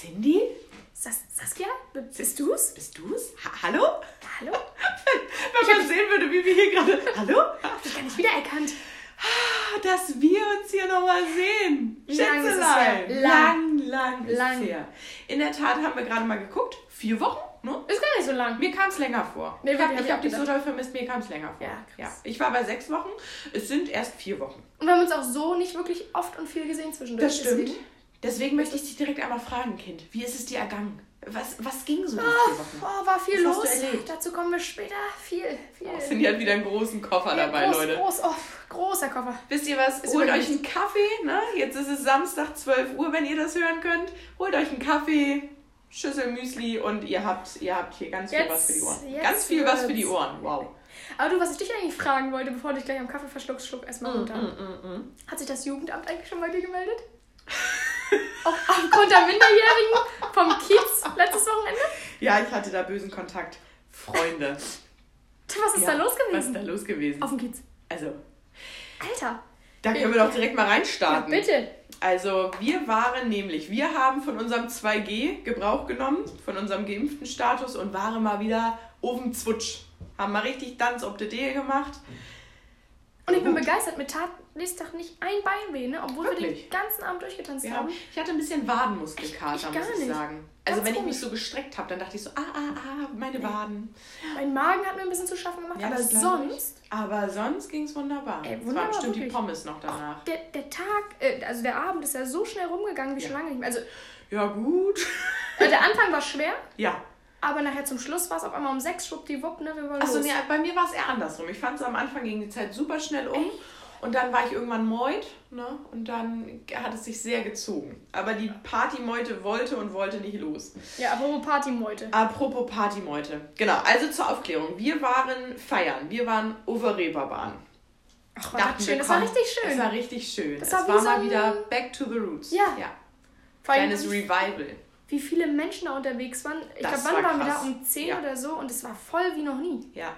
Cindy? Sas Saskia? Bist du's? Bist du's? Ha Hallo? Hallo? Wenn man sehen würde, wie wir hier gerade. Hallo? Hab dich gar nicht wiedererkannt. Ah, Dass wir uns hier nochmal sehen. Lang Schätzelein. Lang, lang ist Lang. es her. In der Tat haben wir gerade mal geguckt. Vier Wochen, ne? Ist gar nicht so lang. Mir kam es länger vor. Nee, ich habe ich hab ich dich so doll vermisst, mir kam es länger vor. Ja, krass. Ich war bei sechs Wochen, es sind erst vier Wochen. Und wir haben uns auch so nicht wirklich oft und viel gesehen zwischendurch. Das stimmt. deswegen- Deswegen möchte ich dich direkt einmal fragen, Kind. Wie ist es dir ergangen? Was, was ging so Wochen? oh, war viel Was los. Dazu kommen wir später. Viel, viel. Cindy hat wieder einen großen Koffer Ja, dabei, groß, Leute. Groß, oh, großer Koffer. Wisst ihr was? Ist Holt euch einen Kaffee, ne? Jetzt ist es Samstag 12 Uhr, wenn ihr das hören könnt. Holt euch einen Kaffee, Schüssel Müsli und ihr habt, ihr habt hier ganz viel Jetzt- was für die Ohren. Ganz viel was für die wird's. Ohren. Wow. Aber du, was ich dich eigentlich fragen wollte, bevor du dich gleich am Kaffee verschluckst, schluck erstmal Mm, runter. mm, Hat sich das Jugendamt eigentlich schon bei dir gemeldet? Aufgrund der Minderjährigen vom Kiez letztes Wochenende? Ja, ich hatte da bösen Kontakt. Freunde. Was ist ja, da los Was ist gewesen? da los gewesen? Auf dem Kiez. Also, Alter. da können wir doch direkt mal Ja, reinstarten. bitte. Also, wir waren nämlich, wir haben von unserem 2G Gebrauch genommen, von unserem geimpften Status und waren mal wieder oben zwutsch. Haben mal richtig Tanz ob die Dehe gemacht. Und ich bin Gut. begeistert. Mir tat nächsten Tag nicht ein Bein weh, ne? obwohl wir Wirklich? den ganzen Abend durchgetanzt Ja, haben. ich hatte ein bisschen Wadenmuskelkater, Ich- ich muss ich sagen. Also Ganz wenn ich komisch. mich so gestreckt habe, dann dachte ich so, ah, ah, ah, meine Waden. Mein Magen hat mir ein bisschen zu schaffen gemacht, Ja, aber sonst, Aber sonst ging es wunderbar. Ey, es waren bestimmt die wirklich. Pommes noch danach. der, der Tag, äh, also der Abend ist ja so schnell rumgegangen wie schon lange nicht mehr. Also Ja, gut. äh, der Anfang war schwer, Ja. Aber nachher zum Schluss war es auf einmal um sechs, schwuppdiwupp, ne, wir waren Achso, nee, bei mir war es eher andersrum. Ich fand es am Anfang ging die Zeit super schnell um. Und dann war ich irgendwann meut, ne? Und dann hat es sich sehr gezogen. Aber die Partymeute wollte und wollte nicht los. Ja, apropos Partymeute. Apropos Partymeute. Genau, also zur Aufklärung. Wir waren feiern. Wir waren Overreeperbahn. Ach, war das schön. Das war richtig schön. Es war richtig schön. Das es war war, wie so mal wieder back to the roots. Ja. ja. Kleines Revival. Wie viele Menschen da unterwegs waren. Ich glaube, wann war waren wir da? krass. Um 10 Ja. oder so und es war voll wie noch nie. Ja.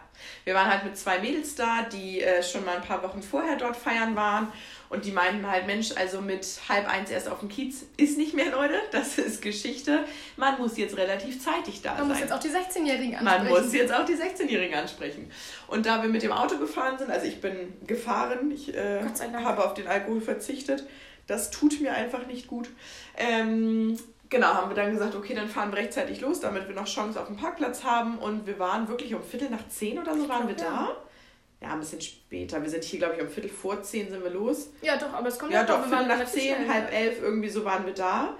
Wir waren halt mit zwei Mädels da, die äh, schon mal ein paar Wochen vorher dort feiern waren. Und die meinten halt, Mensch, also mit halb eins erst auf dem Kiez ist nicht mehr, Leute. Das ist Geschichte. Man muss jetzt relativ zeitig da Man sein. muss jetzt auch die 16-Jährigen Man ansprechen. muss jetzt auch die 16-Jährigen ansprechen. Und da wir mit dem Auto gefahren sind, also ich bin gefahren, ich äh, habe auf den Alkohol verzichtet. Das tut mir einfach nicht gut. Ähm, genau, haben wir dann gesagt, okay, dann fahren wir rechtzeitig los, damit wir noch Chance auf den Parkplatz haben. Und wir waren wirklich um Viertel nach zehn oder so waren wir glaub, da. Ja, ein bisschen später. Wir sind hier, glaube ich, um Viertel vor zehn sind wir los. Ja, doch, aber es kommt Ja, auch doch, wir Viertel waren nach zehn, halb ja. elf, irgendwie so waren wir da.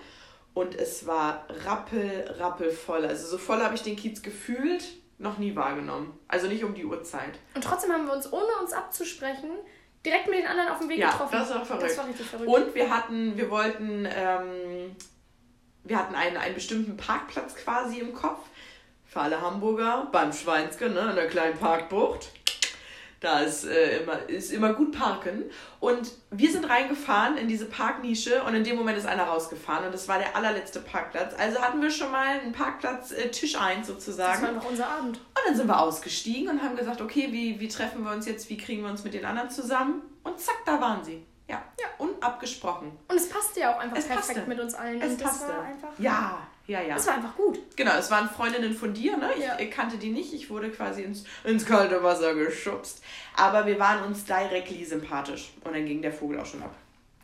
Und es war rappel, rappel voll. Also so voll habe ich den Kiez gefühlt noch nie wahrgenommen. Also nicht um die Uhrzeit. Und trotzdem haben wir uns, ohne uns abzusprechen, direkt mit den anderen auf dem Weg Ja, getroffen. das war verrückt. Das war richtig verrückt. Und wir hatten, wir wollten, ähm, wir hatten einen, einen bestimmten Parkplatz quasi im Kopf. Für alle Hamburger, beim Schweinske, ne, in der kleinen Parkbucht. Da ist, äh, immer, ist immer gut parken. Und wir sind reingefahren in diese Parknische und in dem Moment ist einer rausgefahren und das war der allerletzte Parkplatz. Also hatten wir schon mal einen Parkplatz äh, Tisch 1 sozusagen. das war noch unser Abend. Und dann sind wir ausgestiegen und haben gesagt, okay, wie, wie treffen wir uns jetzt, wie kriegen wir uns mit den anderen zusammen? Und zack, da waren sie. Ja, ja. unabgesprochen. Und es passte ja auch einfach Es perfekt passte. mit uns allen. Es und das passte. war einfach. Ja, ja, ja. Das war einfach gut. Genau, es waren Freundinnen von dir, ne? Ich Ja. kannte die nicht. Ich wurde quasi ins, ins kalte Wasser geschubst. Aber wir waren uns directly sympathisch. Und dann ging der Vogel auch schon ab.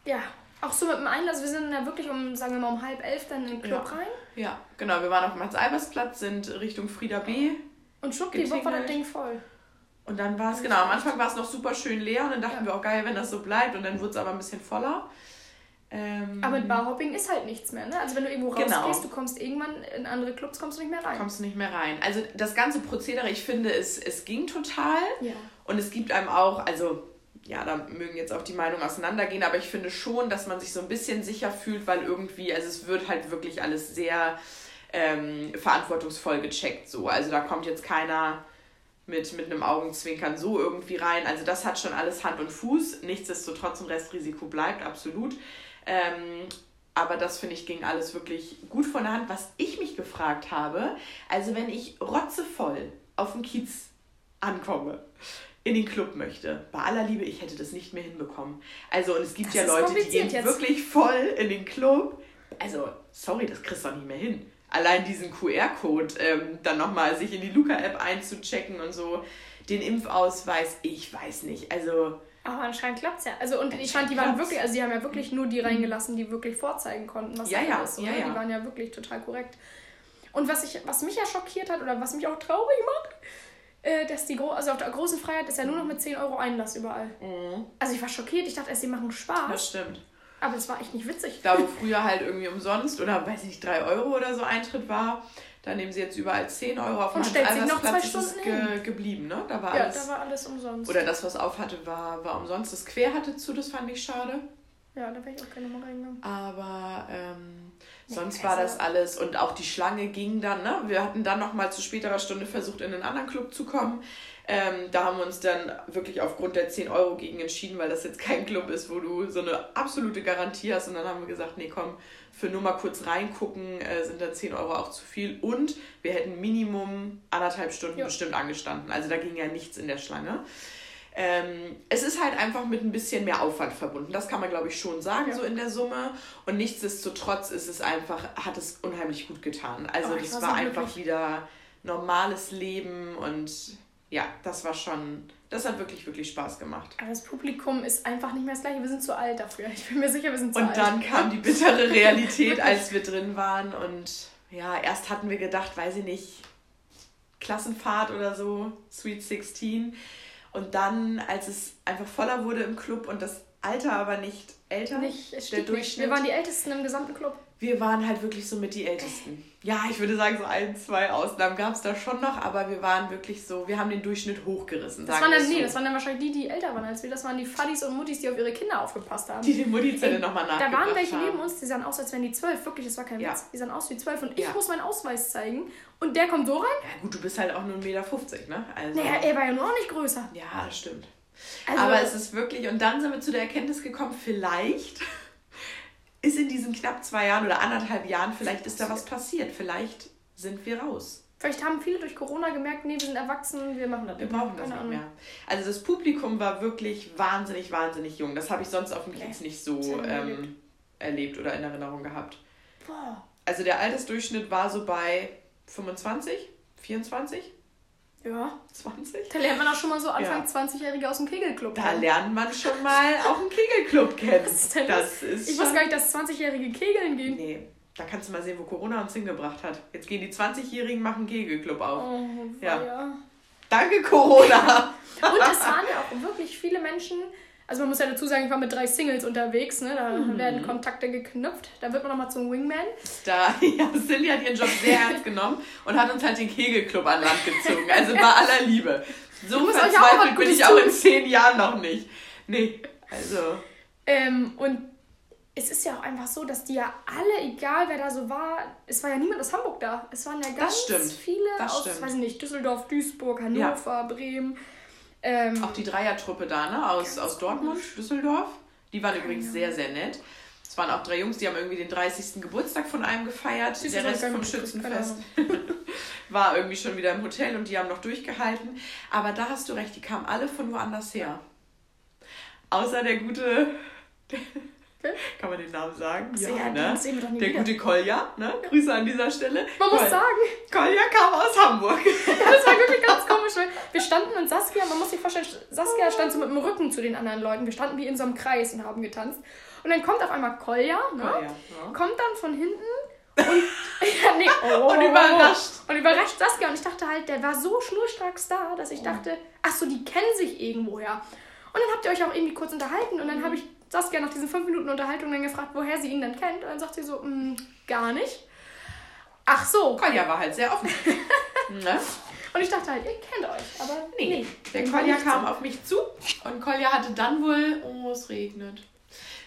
Ja. Auch so mit dem Einlass, wir sind ja wirklich um, sagen wir mal, um halb elf dann in den Club Ja. rein. Ja, genau. Wir waren auf dem Hans-Albers-Platz, sind Richtung Frieda B. Und schwuppdiwupp war das. Ding voll. Und dann war es, genau, am Anfang war es noch super schön leer. Und dann dachten Ja. wir auch geil, wenn das so bleibt. Und dann wurde es aber ein bisschen voller. Ähm, Aber mit Barhopping ist halt nichts mehr, ne? Also wenn du irgendwo Genau. rausgehst, du kommst irgendwann in andere Clubs, kommst du nicht mehr rein. kommst du nicht mehr rein. Also das ganze Prozedere, ich finde, es, es ging total. Ja. Und es gibt einem auch, also ja, da mögen jetzt auch die Meinungen auseinandergehen, aber ich finde schon, dass man sich so ein bisschen sicher fühlt, weil irgendwie, also es wird halt wirklich alles sehr ähm, verantwortungsvoll gecheckt so. Also da kommt jetzt keiner mit, mit einem Augenzwinkern so irgendwie rein. Also das hat schon alles Hand und Fuß. Nichtsdestotrotz ein Restrisiko bleibt, absolut. Ähm, aber das finde ich ging alles wirklich gut von der Hand. Was ich mich gefragt habe, also wenn ich rotzevoll auf dem Kiez ankomme, in den Club möchte, bei aller Liebe, ich hätte das nicht mehr hinbekommen. Also und es gibt Das ja Leute, die gehen jetzt. wirklich voll in den Club. Also, sorry, das kriegst du doch nicht mehr hin. Allein diesen QR-Code ähm, dann nochmal sich in die Luca-App einzuchecken und so. Den Impfausweis, ich weiß nicht. Also. Aber anscheinend klappt es ja. Also und ich fand, die waren wirklich, also die haben ja wirklich nur die reingelassen, die wirklich vorzeigen konnten, was Ja, ja, ist. ja, oder? ja. Die waren ja wirklich total korrekt. Und was, ich, was mich ja schockiert hat oder was mich auch traurig macht, äh, dass die Gro also auf der großen Freiheit ist ja nur noch mit 10 Euro Einlass überall. Also ich war schockiert, ich dachte erst, die machen Spaß, Das stimmt. Aber es war echt nicht witzig. Da, wo früher halt irgendwie umsonst oder weiß ich nicht, 3 Euro oder so Eintritt war, da nehmen sie jetzt überall 10 Euro auf Und stellt sich noch zwei Stunden ge geblieben, ne? Da war Ja, alles. da war alles umsonst. oder das, was auf hatte, war, war umsonst. Das Quer hatte zu, das fand ich schade. ja, da wäre ich auch gerne mal reingegangen. Aber ähm, sonst also- war das alles und auch die Schlange ging dann, ne? Wir hatten dann nochmal zu späterer Stunde versucht, in einen anderen Club zu kommen. Ähm, da haben wir uns dann wirklich aufgrund der 10 Euro gegen entschieden, weil das jetzt kein Club ist, wo du so eine absolute Garantie hast. Und dann haben wir gesagt, nee, komm, für nur mal kurz reingucken äh, sind da 10 Euro auch zu viel. Und wir hätten Minimum anderthalb Stunden Ja. bestimmt angestanden. Also da ging ja nichts in der Schlange. Ähm, es ist halt einfach mit ein bisschen mehr Aufwand verbunden. Das kann man, glaube ich, schon sagen, Ja. so in der Summe. Und nichtsdestotrotz ist es einfach, hat es unheimlich gut getan. Also Oh, das war war einfach wieder normales Leben und ja, das war schon, das hat wirklich, wirklich Spaß gemacht. Aber das Publikum ist einfach nicht mehr das gleiche. Wir sind zu alt dafür. Ich bin mir sicher, wir sind zu alt. Und dann kam die bittere Realität, als wir drin waren. Und ja, erst hatten wir gedacht, weiß ich nicht, Klassenfahrt oder so, Sweet 16. Und dann, als es einfach voller wurde im Club und das Alter aber nicht älter, nicht, es der steht nicht. Wir Durchschnitt, waren die Ältesten im gesamten Club. Wir waren halt wirklich so mit die Ältesten. Ja, ich würde sagen, so ein, zwei Ausnahmen gab es da schon noch, aber wir waren wirklich so, wir haben den Durchschnitt hochgerissen. Das waren dann, nee, so. das waren dann wahrscheinlich die, die älter waren als wir. Das waren die Fadis und Muttis, die auf ihre Kinder aufgepasst haben. die die Mutti-Zelle nochmal Da nachgebracht waren welche haben. neben uns, die sahen aus, als wären die zwölf. Wirklich, das war kein Ja. Witz. Die sahen aus wie zwölf. Und ich Ja. muss meinen Ausweis zeigen. Und der kommt so rein. Ja gut, du bist halt auch nur 1,50 Meter, ne? Also, Naja, er war ja nur auch nicht größer. ja, das stimmt. Also, Aber es ist wirklich, und dann sind wir zu der Erkenntnis gekommen, vielleicht ist in diesen knapp zwei Jahren oder anderthalb Jahren, vielleicht ist da was passiert. Vielleicht sind wir raus. vielleicht haben viele durch Corona gemerkt, nee, wir sind erwachsen, wir machen das Wir nicht mehr. brauchen das nicht mehr. Also das Publikum war wirklich wahnsinnig, wahnsinnig jung. Das habe ich sonst auf dem Kiez Nee, nicht so ähm, erlebt oder in Erinnerung gehabt. Boah. Also der Altersdurchschnitt war so bei 25, 24, Ja, 20. da lernt man auch schon mal so Anfang Ja. 20-Jährige aus dem Kegelclub. Da kennen. lernt man schon mal auch einen Kegelclub kennen. Was ist denn das ist Ich wusste gar nicht, dass 20-Jährige Kegeln gehen. Nee, da kannst du mal sehen, wo Corona uns hingebracht hat. Jetzt gehen die 20-Jährigen, machen Kegelclub auf. Oh, Ja. ja. Danke, Corona! Und es waren ja auch wirklich viele Menschen. Also man muss ja dazu sagen, ich war mit drei Singles unterwegs, ne? Da Mhm. werden Kontakte geknüpft. Da wird man nochmal zum Wingman. Da, ja, Cindy hat ihren Job sehr ernst genommen und hat uns halt den Kegelclub an Land gezogen. Also bei aller Liebe. So verzweifelt bin ich auch in tun. zehn Jahren noch nicht. Nee, also. Ähm, und es ist ja auch einfach so, dass die ja alle, egal wer da so war, es war ja niemand aus Hamburg da. Es waren ja ganz viele aus, weiß ich nicht, Düsseldorf, Duisburg, Hannover, Bremen. Ähm, Auch die Dreiertruppe da, ne? Aus, aus Dortmund, Düsseldorf. Die waren übrigens sehr, sehr nett. Es waren auch drei Jungs, die haben irgendwie den 30. Geburtstag von einem gefeiert. Süß, Der Rest vom Schützenfest war irgendwie schon wieder im Hotel und die haben noch durchgehalten. Aber da hast du recht, die kamen alle von woanders her. Außer der gute. Kann man den Namen sagen? Ja, doch nie Der wieder. gute Kolja, ne? Grüße an dieser Stelle. man muss Kol- sagen, Kolja kam aus Hamburg. das war wirklich ganz komisch, weil wir standen und Saskia, man muss sich vorstellen, Saskia stand so mit dem Rücken zu den anderen Leuten. Wir standen wie in so einem Kreis und haben getanzt. Und dann kommt auf einmal Kolja, ne? Kolja, ja. kommt dann von hinten und, ja, nee, oh, Und überrascht. Und überrascht Saskia. Und ich dachte halt, der war so schnurstracks da, dass ich dachte, ach so, die kennen sich irgendwoher. Und dann habt ihr euch auch irgendwie kurz unterhalten und dann habe ich Saskia nach diesen fünf Minuten Unterhaltung dann gefragt, woher sie ihn dann kennt. Und dann sagt sie so, "Mm, gar nicht. Ach so. Kolja war halt sehr offen. ne? Und ich dachte halt, ihr kennt euch, aber Nee, nee. der Kolja kam so. auf mich zu und Kolja hatte dann wohl, oh, es regnet.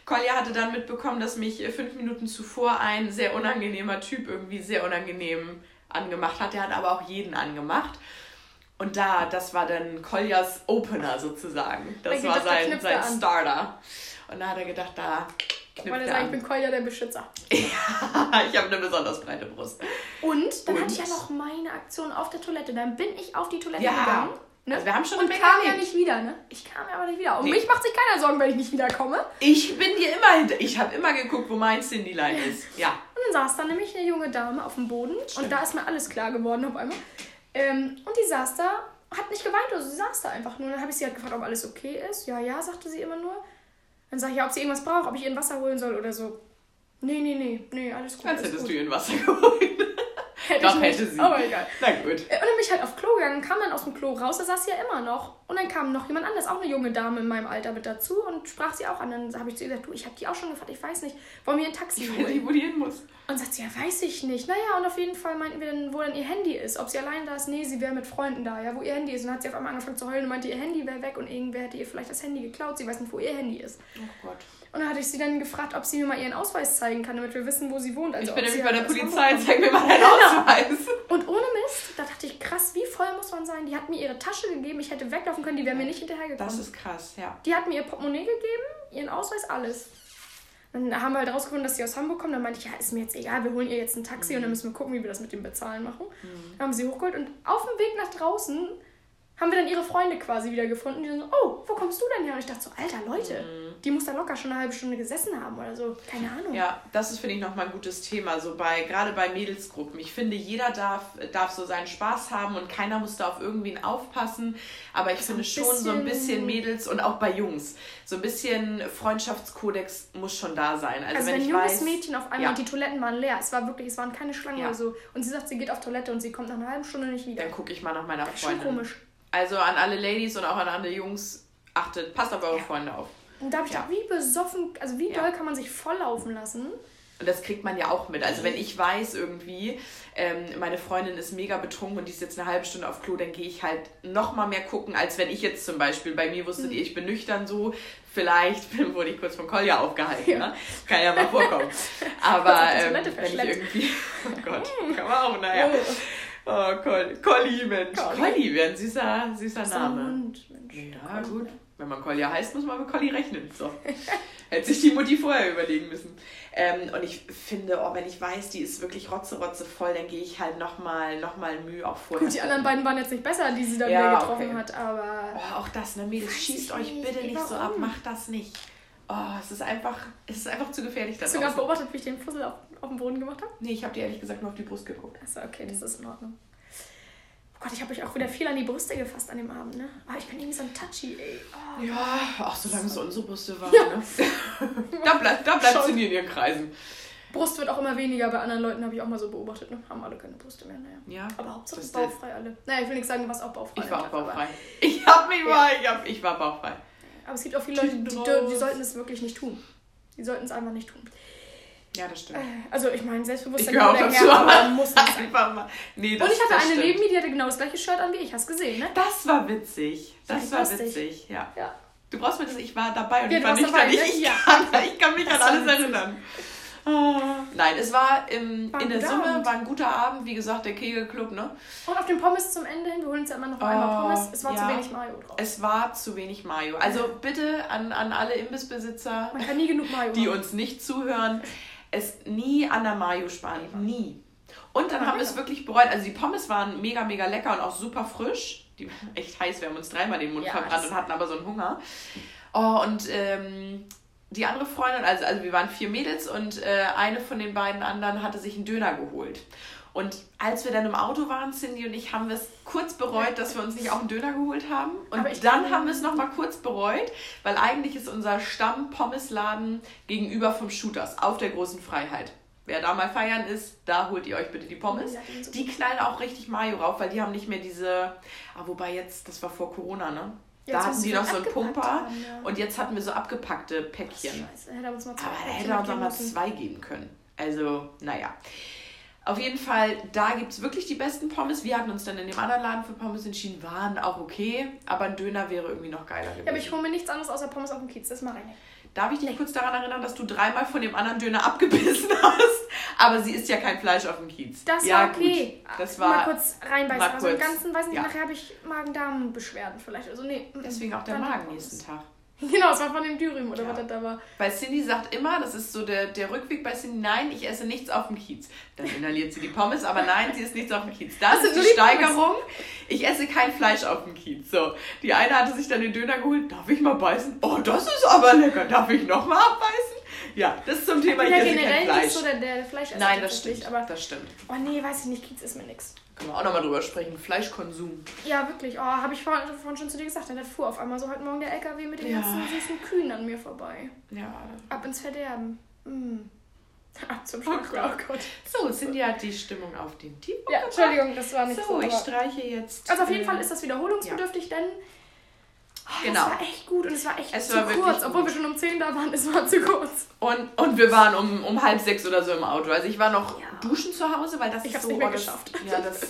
Kolja hatte dann mitbekommen, dass mich äh, fünf Minuten zuvor ein sehr unangenehmer Typ irgendwie sehr unangenehm angemacht hat. Der hat aber auch jeden angemacht. Und da, das war dann Koljas Opener sozusagen. Das war da sein, sein er an. Starter. Und da hat er gedacht, da knüpft er er sagt, ich an. bin Kolja der Beschützer. ich habe eine besonders breite Brust. Und dann Und? hatte ich ja noch meine Aktion auf der Toilette. Dann bin ich auf die Toilette Ja. gegangen. Ne? Also wir haben schon und kam ja nicht wieder, ne? Ich kam ja aber nicht wieder. Um Nee. mich macht sich keiner Sorgen, wenn ich nicht wiederkomme. Ich bin dir immer hinter. Ich habe immer geguckt, wo mein Cindy-Line ist. Ja. Und dann saß da nämlich eine junge Dame auf dem Boden und da ist mir alles klar geworden auf einmal. Ähm, und die saß da, hat nicht geweint, also sie saß da einfach nur. Dann habe ich sie halt gefragt, ob alles okay ist. Ja, ja, sagte sie immer nur. Dann sag ich, ja, ob sie irgendwas braucht, ob ich ihr ein Wasser holen soll oder so. Nee, nee, nee, nee, alles gut. Als hättest gut. du ihr ein Wasser geholt. Hätte Doch, ich nicht, hätte sie. Aber egal. Na gut. Äh, Und dann bin ich halt auf Klo gegangen, kam dann aus dem Klo raus, da saß sie ja immer noch. Und dann kam noch jemand anderes, auch eine junge Dame in meinem Alter mit dazu und sprach sie auch an. Dann habe ich zu ihr gesagt, du, ich habe die auch schon gefragt, ich weiß nicht, wollen wir ein Taxi Ich weiß holen? nicht, wo die hin muss. Und sagt sie, ja, weiß ich nicht. Naja, und auf jeden Fall meinten wir dann, wo dann ihr Handy ist. Ob sie allein da ist, nee, sie wäre mit Freunden da, ja, wo ihr Handy ist. Und dann hat sie auf einmal angefangen zu heulen und meinte, ihr Handy wäre weg und irgendwer hätte ihr vielleicht das Handy geklaut. Sie weiß nicht, wo ihr Handy ist. Oh Gott. Und dann hatte ich sie dann gefragt, ob sie mir mal ihren Ausweis zeigen kann, damit wir wissen, wo sie wohnt. Also Ich bin nämlich bei der Polizei. Zeig mir mal deinen Genau. Ausweis. und ohne Mist, da dachte ich, krass, wie voll muss man sein? Die hat mir ihre Tasche gegeben, ich hätte weglaufen können, die wäre mir nicht hinterhergekommen. Das ist krass, ja. die hat mir ihr Portemonnaie gegeben, ihren Ausweis, alles. Dann haben wir halt rausgefunden, dass sie aus Hamburg kommt. Dann meinte ich, ja, ist mir jetzt egal, wir holen ihr jetzt ein Taxi und dann müssen wir gucken, wie wir das mit dem Bezahlen machen. Dann haben sie hochgeholt und auf dem Weg nach draußen haben wir dann ihre Freunde quasi wieder gefunden. Die dann so, oh, wo kommst du denn her? Und ich dachte so, alter Leute, die muss da locker schon eine halbe Stunde gesessen haben oder so. Keine Ahnung. Ja, das ist, finde ich, nochmal ein gutes Thema, so bei, gerade bei Mädelsgruppen. Ich finde, jeder darf, darf so seinen Spaß haben und keiner muss da auf irgendwen aufpassen. Aber ich finde ein schon so ein bisschen- Mädels und auch bei Jungs, so ein bisschen Freundschaftskodex muss schon da sein. Also, Also wenn wenn ein junges weiß, Mädchen auf einmal Ja. und die Toiletten waren leer, es war wirklich, es waren keine Schlangen Ja. oder so. Und sie sagt, sie geht auf Toilette und sie kommt nach einer halben Stunde nicht wieder. dann gucke ich mal nach meiner Das ist schon Freundin. komisch. Also an alle Ladies und auch an alle Jungs, achtet, passt auf eure Freunde auf. Und da habe ich Ja. wie besoffen, also wie Ja. doll kann man sich volllaufen lassen? Und das kriegt man ja auch mit. Also wenn ich weiß irgendwie, ähm, meine Freundin ist mega betrunken und die ist jetzt eine halbe Stunde auf Klo, dann gehe ich halt noch mal mehr gucken, als wenn ich jetzt zum Beispiel, bei mir wusstet ihr, ich bin nüchtern so, vielleicht wurde ich kurz von Kolja aufgehalten. Ja. Ne? Kann ja mal vorkommen. Aber ähm, wenn ich irgendwie, oh Gott, kann man auch, naja. Oh, Col Colli, Mensch. Colli. Colli wäre ein süßer, süßer Name. Hund, Mensch. Ja, gut. Wenn man Kolja heißt, muss man mit Colli rechnen. So. Hätte sich die Mutti vorher überlegen müssen. Ähm, und ich finde, oh, wenn ich weiß, die ist wirklich rotze, rotze voll, dann gehe ich halt nochmal noch mal Mühe auch vorher. Gut, die anderen beiden waren jetzt nicht besser, die sie dann Ja, wieder getroffen okay. hat, aber. Oh, auch das, ne, Mädels, schießt euch nicht. bitte nicht so ab, warum? macht das nicht. Oh, es ist einfach, es ist einfach zu gefährlich. Hast du gerade beobachtet, wie ich den Fussel auf, auf dem Boden gemacht habe? nee, ich habe dir ehrlich gesagt nur auf die Brust geguckt. Achso, okay, das ist in Ordnung. Oh Gott, ich habe euch auch wieder viel an die Brüste gefasst an dem Abend, ne? Ah, ich bin irgendwie so ein Touchy, ey. Oh. Ja, ach, solange es unsere Brüste waren, Ja. ne? da bleibt, da bleibt sie nie in ihren Kreisen. Brust wird auch immer weniger, bei anderen Leuten habe ich auch mal so beobachtet, ne? Haben alle keine Brüste mehr, naja. Ja. Aber Hauptsache Das- bauchfrei alle. Naja, ich will nicht sagen, du warst auch bauchfrei. Ich war auch aber- bauchfrei. Ich hab mich mal, ich, hab, ich war bauchfrei. Aber es gibt auch viele Leute, die, die, die sollten es wirklich nicht tun. Die sollten es einfach nicht tun. Ja, das stimmt. Äh, Also ich meine, Ich Selbstbewusstsein gehöre auch dazu, aber muss nicht sein. einfach mal. Nee, das, Und ich hatte das eine stimmt. neben mir, die hatte genau das gleiche Shirt an wie ich. Hast gesehen, ne? Das war witzig. Das Das war lustig. witzig, ja. Ja. Du brauchst mir das, ich war dabei und Ja, ich war nicht dabei, da. Ich, ne? ich, Ja. kann, ich kann mich Das an alles erinnern. Ah. Nein, es war im, War in der Summe, Abend. war ein guter Abend. Wie gesagt, der Kegelclub, ne? Und auf den Pommes zum Ende hin, wir holen uns ja immer noch einmal Oh, Pommes. Es war zu ja. wenig Mayo drauf. Es war zu wenig Mayo. Also bitte an, an alle Imbissbesitzer, die uns nicht zuhören, es nie an der Mayo sparen. Nie. Und dann haben wir es wirklich bereut. Also die Pommes waren mega, mega lecker und auch super frisch. Die waren echt heiß. Wir haben uns dreimal den Mund Ja, verbrannt und hatten aber so einen Hunger. Oh, und ähm, die andere Freundin, also, also wir waren vier Mädels und äh, eine von den beiden anderen hatte sich einen Döner geholt. Und als wir dann im Auto waren, Cindy und ich, haben wir es kurz bereut, dass wir uns nicht auch einen Döner geholt haben. Und dann haben wir es nochmal kurz bereut, weil eigentlich ist unser Stamm-Pommesladen gegenüber vom Shooters auf der großen Freiheit. Wer da mal feiern ist, da holt ihr euch bitte die Pommes. Die knallen auch richtig Mayo rauf, weil die haben nicht mehr diese. Ah, wobei jetzt, das war vor Corona, ne? Jetzt, da hatten sie die noch so einen Pumper haben, ja. und jetzt hatten wir so abgepackte Päckchen. Scheiße, hätte er uns mal zwei Aber da hätte er uns auch mitgeben mal müssen. zwei geben können. Also, naja. Auf jeden Fall, da gibt es wirklich die besten Pommes. Wir hatten uns dann in dem anderen Laden für Pommes entschieden, waren auch okay, aber ein Döner wäre irgendwie noch geiler gewesen. Ja, aber ich hole mir nichts anderes außer Pommes auf dem Kiez. Das mache ich nicht. Darf ich dich kurz daran erinnern, dass du dreimal von dem anderen Döner abgebissen hast? Aber sie isst ja kein Fleisch auf dem Kiez. Das ja, war okay. Gut. Das Mal war kurz reinbeißen. mal also im kurz, Ganzen, weiß nicht, ja. nachher habe ich Magen-Darm-Beschwerden vielleicht. Also nee. deswegen auch der Magen nächsten Tag. Genau, es war von dem Dürüm oder Ja. was das da war. Weil Cindy sagt immer, das ist so der, der Rückweg bei Cindy, nein, ich esse nichts auf dem Kiez. Dann inhaliert sie die Pommes, aber nein, sie isst nichts auf dem Kiez. Das, Das ist die. Steigerung. Ich esse kein Fleisch auf dem Kiez. So, die eine hatte sich dann den Döner geholt. Darf ich mal beißen? Oh, das ist aber lecker. Darf ich noch mal abbeißen? Ja, das ist zum Thema, ich ja, esse kein generell Fleisch. nicht so der, der Fleischesser Nein, das stimmt. Aber, das stimmt. oh nee, weiß ich nicht, Kiez ist mir nix. Können wir auch nochmal drüber sprechen. Fleischkonsum. Ja, wirklich. Oh, habe ich vorhin, vorhin schon zu dir gesagt. Dann fuhr auf einmal so heute Morgen der LKW mit den Ja. ganzen süßen Kühen an mir vorbei. Ja. Ab ins Verderben. Mm. Ab zum Oh Schluss. Gott. Oh Gott. So, Cindy hat die Stimmung auf den Tiefpunkt Ja. Entschuldigung, das war nicht so. So, ich streiche jetzt. also auf jeden Fall ist das wiederholungsbedürftig, denn oh, Genau. es war echt gut und es war echt Es zu war kurz. Obwohl wir schon um 10 da waren, es war zu kurz. Und, und wir waren um, um halb sechs oder so im Auto. Also ich war noch Ja. duschen zu Hause, weil das Ich ist hab's so... oh, das, geschafft. Ja, das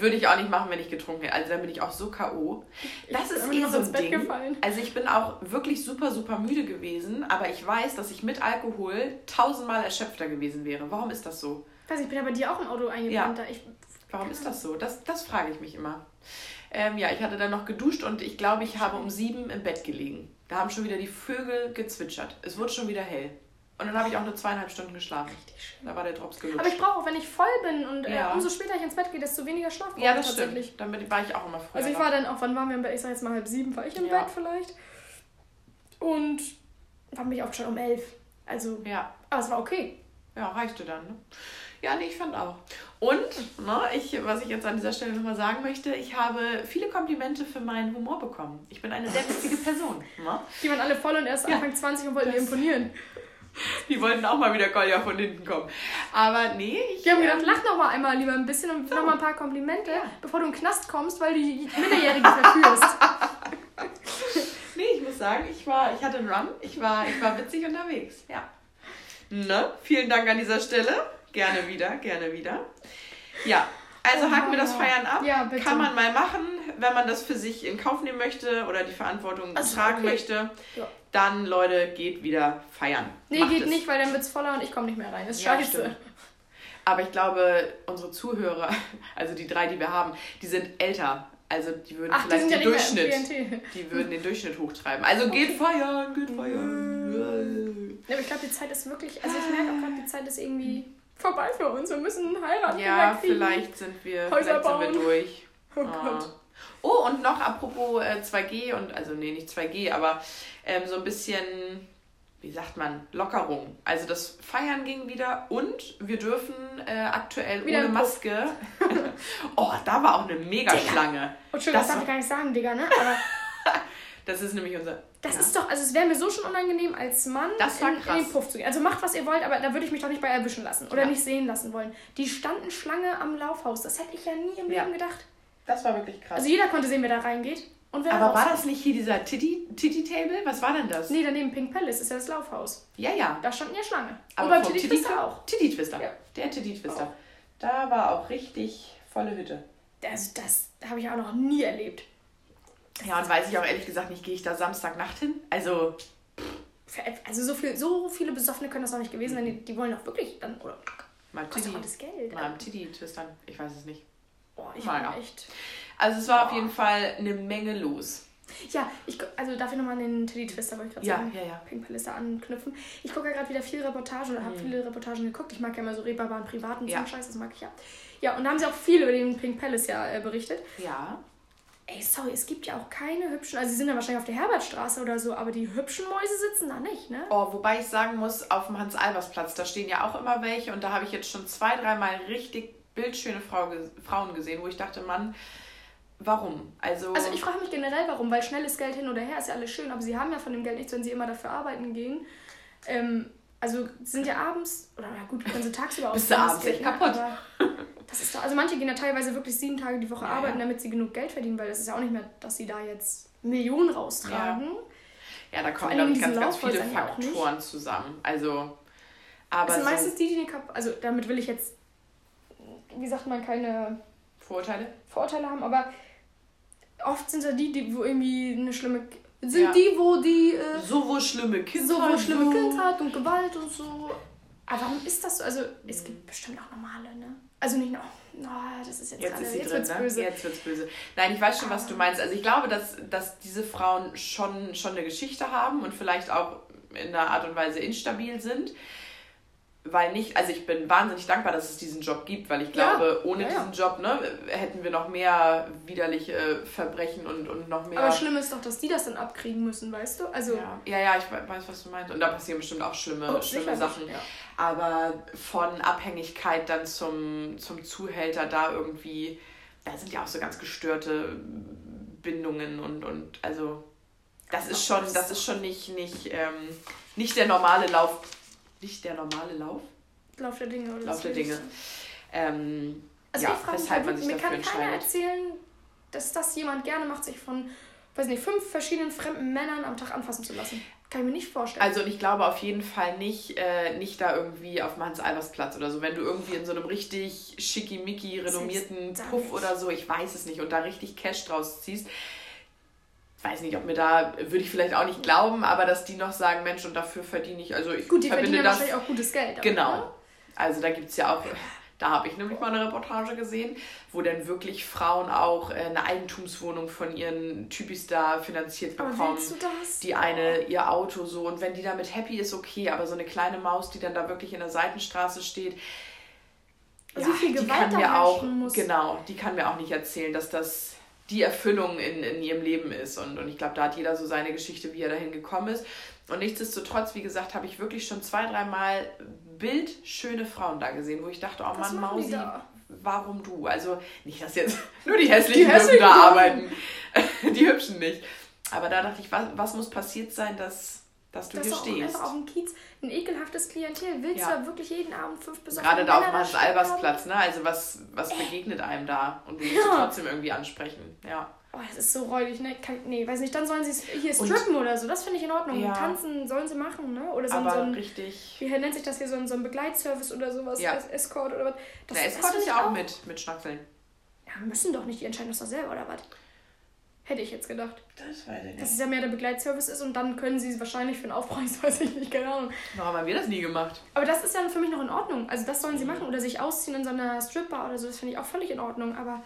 würde ich auch nicht machen, wenn ich getrunken hätte. Also da bin ich auch so K.O. Das bin ist eh so ein Ding. gefallen. Also ich bin auch wirklich super, super müde gewesen. Aber ich weiß, dass ich mit Alkohol tausendmal erschöpfter gewesen wäre. Warum ist das so? Weiß ich bin ja bei dir auch im Auto eingebrannt. Ich, Warum ist das so? Das, das frage ich mich immer. Ähm, ja, ich hatte dann noch geduscht und ich glaube, ich habe um sieben im Bett gelegen. Da haben schon wieder die Vögel gezwitschert. Es wurde schon wieder hell. Und dann habe ich auch nur zweieinhalb Stunden geschlafen. Da war der Drops gelutscht. aber ich brauche auch, wenn ich voll bin und Ja. äh, umso später ich ins Bett gehe, desto weniger Schlaf brauche ja, ich das tatsächlich. stimmt. Damit war ich auch immer früher. Also ich war dann auch, wann waren wir im Bett? Ich sag jetzt mal halb sieben, war ich im Ja. Bett vielleicht. Und wann bin ich auch schon um elf. Also, Ja, aber es war okay. ja, reichte dann. Ne? Ja, nee, ich fand auch. Und, ne, ich, was ich jetzt an dieser Stelle nochmal sagen möchte, ich habe viele Komplimente für meinen Humor bekommen. Ich bin eine sehr witzige Person. Ne? Die waren alle voll und erst Ja. Anfang 20 und wollten mir imponieren. Die wollten auch mal wieder Kolja von hinten kommen. Aber nee, ich. Die haben gedacht, ähm, lach noch mal einmal lieber ein bisschen und So. noch mal ein paar Komplimente, Ja. bevor du in den Knast kommst, weil du die Minderjährige verführst. Nee, ich muss sagen, ich war, ich hatte einen Run, ich war, ich war witzig unterwegs, ja. Ne? Vielen Dank an dieser Stelle. Gerne wieder, gerne wieder. Ja, also haken wir das Feiern ab. Ja, bitte. Kann man mal machen, wenn man das für sich in Kauf nehmen möchte oder die Verantwortung Also, tragen okay. möchte. Ja. Dann, Leute, geht wieder feiern. Nee, Macht geht es. nicht, weil dann wird's voller und ich komme nicht mehr rein. Das ist Ja, scheiße. stimmt. Aber ich glaube, unsere Zuhörer, also die drei, die wir haben, die sind älter. Also die würden Ach, die vielleicht ja den Durchschnitt. Die würden den Durchschnitt hochtreiben. Also geht feiern, geht feiern. Ja, aber ich glaube, die Zeit ist wirklich, also ich merke auch gerade, die Zeit ist irgendwie vorbei für uns. Wir müssen heiraten. Ja, vielleicht sind wir, Häuser vielleicht sind wir bauen. durch. Oh Ah. Gott. Oh, und noch apropos äh, 2G und, also nee, nicht 2G, aber ähm, so ein bisschen, wie sagt man, Lockerung. Also das Feiern ging wieder und wir dürfen äh, aktuell Wieder ohne. Maske. oh, da war auch eine Megaschlange. Oh, Entschuldigung, das, Das darf ich gar nicht sagen, Digga, ne? Aber Das ist nämlich unser. Das ja. ist doch, also es wäre mir so schon unangenehm als Mann Das war in, in den Puff zu gehen. Also macht, was ihr wollt, aber da würde ich mich doch nicht bei erwischen lassen oder Ja. nicht sehen lassen wollen. Die standen Schlange am Laufhaus. Das hätte ich ja nie im Ja. Leben gedacht. Das war wirklich krass. Also jeder konnte sehen, wer da reingeht. Und wer da aber war das nicht hier dieser Titty- Titty-Table? Was war denn das? Nee, daneben Pink Palace ist ja das Laufhaus. Ja, ja. Da standen ja Schlange. Aber Und beim Titty Titty- Twister auch. Titty Twister. Ja. Der Titty Twister. Auch. Da war auch richtig volle Hütte. Das, das habe ich auch noch nie erlebt. Ja, und weiß ich auch ehrlich gesagt nicht, gehe ich da Samstagnacht hin? Also, Also so, viel, so viele Besoffene können das auch nicht gewesen sein. Die, die wollen doch wirklich dann. Oder mal Titty, auch das Geld. mal am Titty twistern. Ich weiß es nicht. Boah, ich bin echt. Also es war auf jeden Fall eine Menge los. Ja, ich, also darf ich nochmal an den Teddy Twister, wollte ich gerade Ja, sagen. ja, ja. Pink Palace da anknüpfen. Ich gucke ja gerade wieder viel Reportagen oder habe Mhm. viele Reportagen geguckt. Ich mag ja immer so reeperbaren privaten ja. Scheiß, das mag ich ja. Ja, und da haben sie auch viel über den Pink Palace ja äh, berichtet. Ja. Ey, sorry, es gibt ja auch keine hübschen, also sie sind ja wahrscheinlich auf der Herbertstraße oder so, aber die hübschen Mäuse sitzen da nicht, ne? Oh, wobei ich sagen muss, auf dem Hans-Albers-Platz, da stehen ja auch immer welche und da habe ich jetzt schon zwei, dreimal richtig bildschöne Frau, Frauen gesehen, wo ich dachte, Mann, warum? Also, Also ich frage mich generell, warum, weil schnelles Geld hin oder her ist ja alles schön, aber sie haben ja von dem Geld nichts, wenn sie immer dafür arbeiten gehen. Ähm, also sind ja abends, oder na gut, können sie tagsüber Bist du abends echt ne? kaputt. Das ist doch, also manche gehen ja teilweise wirklich sieben Tage die Woche Ja, arbeiten, ja. damit sie genug Geld verdienen, weil das ist ja auch nicht mehr, dass sie da jetzt Millionen raustragen. ja, da kommen, glaube ich, ganz, ganz viele ja auch. Faktoren zusammen. Also, aber Das sind so meistens die, die eine Kap also damit will ich jetzt, wie sagt man, keine Vorurteile? Vorurteile haben, aber oft sind ja die, die wo irgendwie eine schlimme sind Ja. die, wo die äh, So wo schlimme Kindheit. so wo schlimme Kindheit und Gewalt und so Aber warum ist das so? Also, es gibt bestimmt auch normale, ne? Also nicht noch, no, das ist jetzt, Jetzt gerade, ist sie jetzt drin, wird's ne? böse. Jetzt wird's böse. Nein, ich weiß schon, was du meinst. Also ich glaube, dass, dass diese Frauen schon, schon eine Geschichte haben und vielleicht auch in einer Art und Weise instabil sind. Weil nicht, also ich bin wahnsinnig dankbar, dass es diesen Job gibt, weil ich Ja, glaube, ohne ja, ja. diesen Job ne, hätten wir noch mehr widerliche Verbrechen und, und noch mehr. Aber schlimm ist doch, dass die das dann abkriegen müssen, weißt du? Also, ja, ja, ja, ich we- weiß, was du meinst. Und da passieren bestimmt auch schlimme, Oh, schlimme Sachen. ja. Aber von Abhängigkeit dann zum, zum Zuhälter da irgendwie, da sind ja auch so ganz gestörte Bindungen und, und also das ist schon, das ist schon nicht, nicht, ähm, nicht der normale Lauf. Nicht der normale Lauf? Lauf der Dinge oder Lauf der Dinge. Ähm, Also ja, ich frage mich, man sich mir dafür kann keiner erzählen, dass das jemand gerne macht, sich von, weiß nicht, fünf verschiedenen fremden Männern am Tag anfassen zu lassen. Kann ich mir nicht vorstellen. Also und ich glaube auf jeden Fall nicht, äh, nicht da irgendwie auf dem Hans-Albers-Platz oder so. Wenn du irgendwie in so einem richtig schickimicki renommierten Puff oder so, ich weiß es nicht, und da richtig Cash draus ziehst, weiß nicht, ob mir da, würde ich vielleicht auch nicht glauben, aber dass die noch sagen, Mensch, und dafür verdiene ich, also ich Gut, die verbinde verdienen ja das. wahrscheinlich auch gutes Geld. Genau. ne? Also da gibt es ja auch, da habe ich nämlich mal eine Reportage gesehen, wo dann wirklich Frauen auch äh, eine Eigentumswohnung von ihren Typis da finanziert Aber bekommen willst du das? die eine ihr Auto so und wenn die damit happy ist, okay, aber so eine kleine Maus, die dann da wirklich in der Seitenstraße steht, Also wie viel die Gewalt kann da mir auch, muss. genau, die kann mir auch nicht erzählen, dass das die Erfüllung in, in ihrem Leben ist. Und, und ich glaube, da hat jeder so seine Geschichte, wie er dahin gekommen ist. Und nichtsdestotrotz, wie gesagt, habe ich wirklich schon zwei, dreimal bildschöne Frauen da gesehen, wo ich dachte, oh Mann, Mausi, warum du? Also nicht, dass jetzt nur die hässlichen, Die hässlichen da arbeiten, die hübschen nicht. Aber da dachte ich, was, was muss passiert sein, dass, dass du Das hier ist auch stehst? einfach auf dem Kiez ein ekelhaftes Klientel. Willst Ja. du da wirklich jeden Abend fünf besoffene Gerade da auf dem? Hans-Albers-Platz, ne? Also was, was begegnet einem da? Und du musst Ja. du trotzdem irgendwie ansprechen. Ja. Oh, das ist so räudig, ne? Kann, nee, weiß nicht, dann sollen sie hier Und- strippen oder so. Das finde ich in Ordnung. Ja. Tanzen sollen sie machen, ne? Oder so, ein- Aber so ein, richtig. wie nennt sich das hier, so ein, so ein Begleitservice oder sowas, Ja. Escort oder was. Das, Der Escort ist ja auch mit, mit Schnackseln. Ja, müssen doch nicht, die entscheiden das doch selber oder was? Hätte ich jetzt gedacht. Das weiß ich Dass es ja mehr der Begleitservice ist und dann können sie es wahrscheinlich für einen Aufpreis, weiß ich nicht, keine Ahnung. Warum haben wir das nie gemacht? Aber das ist ja für mich noch in Ordnung. Also das sollen sie machen oder sich ausziehen in so einer Stripbar oder so, das finde ich auch völlig in Ordnung. Aber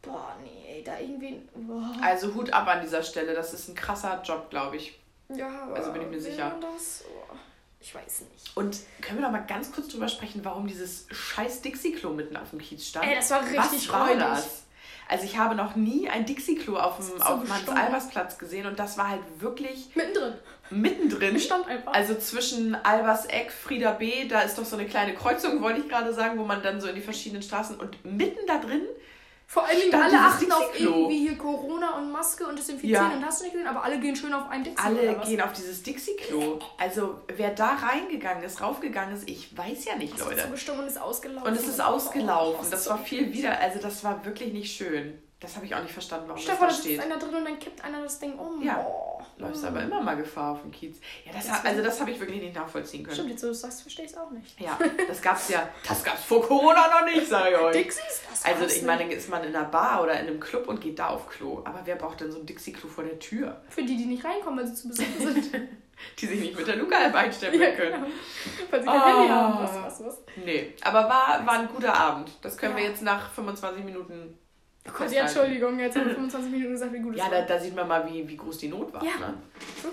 boah, nee, da irgendwie. Boah. Also Hut ab an dieser Stelle. Das ist ein krasser Job, glaube ich. Ja, aber Also bin ich mir sicher. Das? Oh, ich weiß nicht. Und können wir noch mal ganz kurz drüber sprechen, warum dieses scheiß Dixie-Klo mitten auf dem Kiez stand? Ey, das war richtig Was war das? Also ich habe noch nie ein Dixie-Klo auf dem, so. Hans-Albers-Platz gesehen und das war halt wirklich Mittendrin. mittendrin. Stand einfach. Also zwischen Albers Eck, Frieda B., da ist doch so eine kleine Kreuzung, wollte ich gerade sagen, wo man dann so in die verschiedenen Straßen und mitten da drin, Vor allen Dingen alle achten auf irgendwie hier Corona und Maske und Desinfizieren Ja. und hast du nicht gesehen, aber alle gehen schön auf ein Dixie alle gehen auf dieses Dixie-Klo. Also wer da reingegangen ist, raufgegangen ist, ich weiß ja nicht, Das Leute. so gestimmt und ist ausgelaufen. Und es ist Oh, ausgelaufen. Das ist war so viel wieder, also das war wirklich nicht schön. Das habe ich auch nicht verstanden, warum dir vor, da das da sitzt steht. einer drin und dann kippt einer das Ding um. Ja. Oh. Läufst aber immer mal Gefahr auf dem Kiez. Ja, das, Das also das habe ich wirklich nicht nachvollziehen können. Stimmt, jetzt du sagst, verstehe ich es auch nicht. Ja, das gab's ja, das gab's vor Corona noch nicht, sage ich euch. Dixies? Das Also ich meine, ist man in einer Bar oder in einem Club und geht da auf Klo. Aber wer braucht denn so ein Dixie-Klo vor der Tür? Für die, die nicht reinkommen, weil sie zu besoffen sind. Die sich nicht mit der Luca-App einstempeln ja, können. genau. Weil sie kein Ah. Handy haben. Was, was, was. Nee, aber war, war ein guter Abend. Das können wir Ja. jetzt nach 25 Minuten Oh Gott, ja, Entschuldigung, jetzt haben wir 25 Minuten gesagt, wie gut es Ja, war. da, da sieht man mal, wie, wie groß die Not war. Ja. Ne?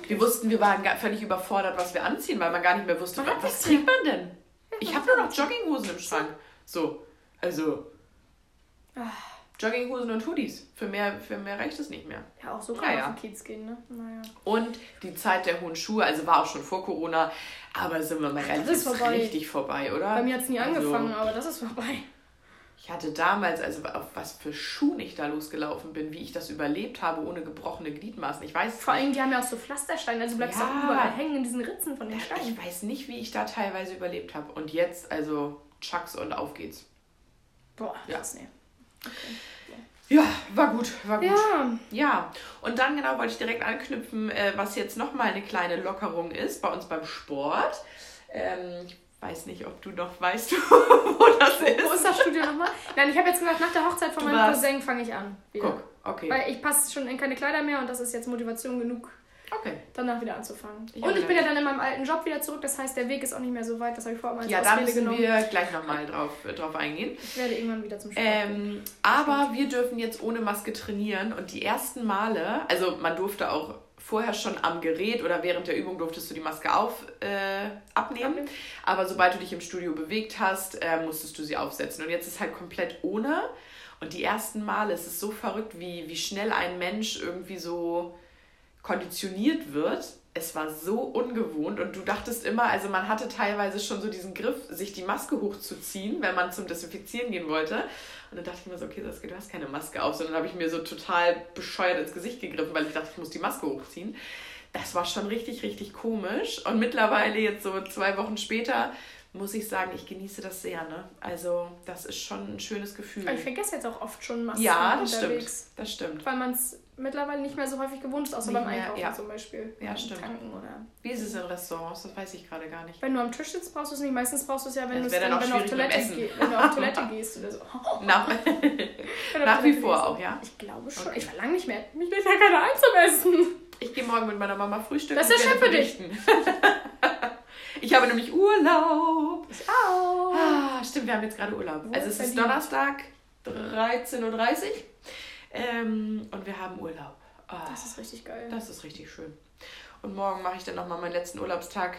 Wir wussten, wir waren völlig überfordert, was wir anziehen, weil man gar nicht mehr wusste, hat was trägt man denn? Ich habe nur noch. Jogginghosen im Schrank. So, also Ah. Jogginghosen und Hoodies. Für mehr, für mehr reicht es nicht mehr. Ja, auch so kann Naja. man auf den Kiez gehen, ne? Naja. Und die Zeit der hohen Schuhe, also war auch schon vor Corona, aber sind wir mal ehrlich, ist vorbei. richtig vorbei, oder? Bei mir hat es nie Also, angefangen, aber das ist vorbei. Ich hatte damals, also auf was für Schuhen ich da losgelaufen bin, wie ich das überlebt habe ohne gebrochene Gliedmaßen. Ich weiß Vor allem, die haben ja auch so Pflastersteine, also du bleibst Ja. auch überall hängen in diesen Ritzen von den Ich Steinen. weiß nicht, wie ich da teilweise überlebt habe. Und jetzt, also Chucks und auf geht's. Boah, Ja. krass, ne. Ja, war gut, war gut. Ja, Ja, und dann genau wollte ich direkt anknüpfen, äh, was jetzt nochmal eine kleine Lockerung ist bei uns beim Sport. Ähm, ich weiß nicht, ob du noch weißt, wo das wo ist. ist das Studio nochmal? Nein, ich habe jetzt gesagt, nach der Hochzeit von Du meinem Cousin fange ich an. Wieder. Guck, okay. Weil ich passe schon in keine Kleider mehr und das ist jetzt Motivation genug. Okay. danach wieder anzufangen. Ich und ich bin ja dann in meinem alten Job wieder zurück, das heißt, der Weg ist auch nicht mehr so weit, das habe ich vorher mal Ja, da müssen genommen. wir gleich nochmal drauf, äh, drauf eingehen. Ich werde irgendwann wieder zum Sport. Ähm, aber wir dürfen jetzt ohne Maske trainieren und die ersten Male, also man durfte auch vorher schon am Gerät oder während der Übung durftest du die Maske auf, äh, abnehmen. Abnehmen. Aber sobald du dich im Studio bewegt hast, äh, musstest du sie aufsetzen. Und jetzt ist halt komplett ohne. Und die ersten Male, es ist so verrückt, wie, wie schnell ein Mensch irgendwie so konditioniert wird. Es war so ungewohnt und du dachtest immer, also man hatte teilweise schon so diesen Griff, sich die Maske hochzuziehen, wenn man zum Desinfizieren gehen wollte. Und dann dachte ich mir so, okay, Saskia, du hast keine Maske auf, sondern habe ich mir so total bescheuert ins Gesicht gegriffen, weil ich dachte, ich muss die Maske hochziehen. Das war schon richtig, richtig komisch. Und mittlerweile, jetzt so zwei Wochen später, muss ich sagen, ich genieße das sehr. Ne? Also, das ist schon ein schönes Gefühl. Ich vergesse jetzt auch oft schon Masken Ja, das unterwegs. stimmt. Das stimmt. Weil man es mittlerweile nicht mehr so häufig gewohnt ist, außer Nicht beim mehr, Einkaufen ja. zum Beispiel. Ja, stimmt. Tanken oder. Wie ist es in Restaurants? Das weiß ich gerade gar nicht. Wenn du am Tisch sitzt, brauchst du es nicht. Meistens brauchst du es ja, wenn, das dann, wenn, du auf Toilette dem geh- Essen. wenn du auf Toilette gehst oder so. Nach, nach wie vor gehst. auch, ja? Ich glaube schon. Okay. Ich war lange nicht mehr. Mich lädt ja keiner ein zum Essen. Ich gehe morgen mit meiner Mama frühstücken. Das ist ja schön für dich. ich habe nämlich Urlaub. Ich auch. Ah, stimmt, wir haben jetzt gerade Urlaub. Also es ist. Donnerstag, 13.30 Uhr. Ähm, und wir haben Urlaub. Ah, Das ist richtig geil. das ist richtig schön. Und morgen mache ich dann nochmal meinen letzten Urlaubstag.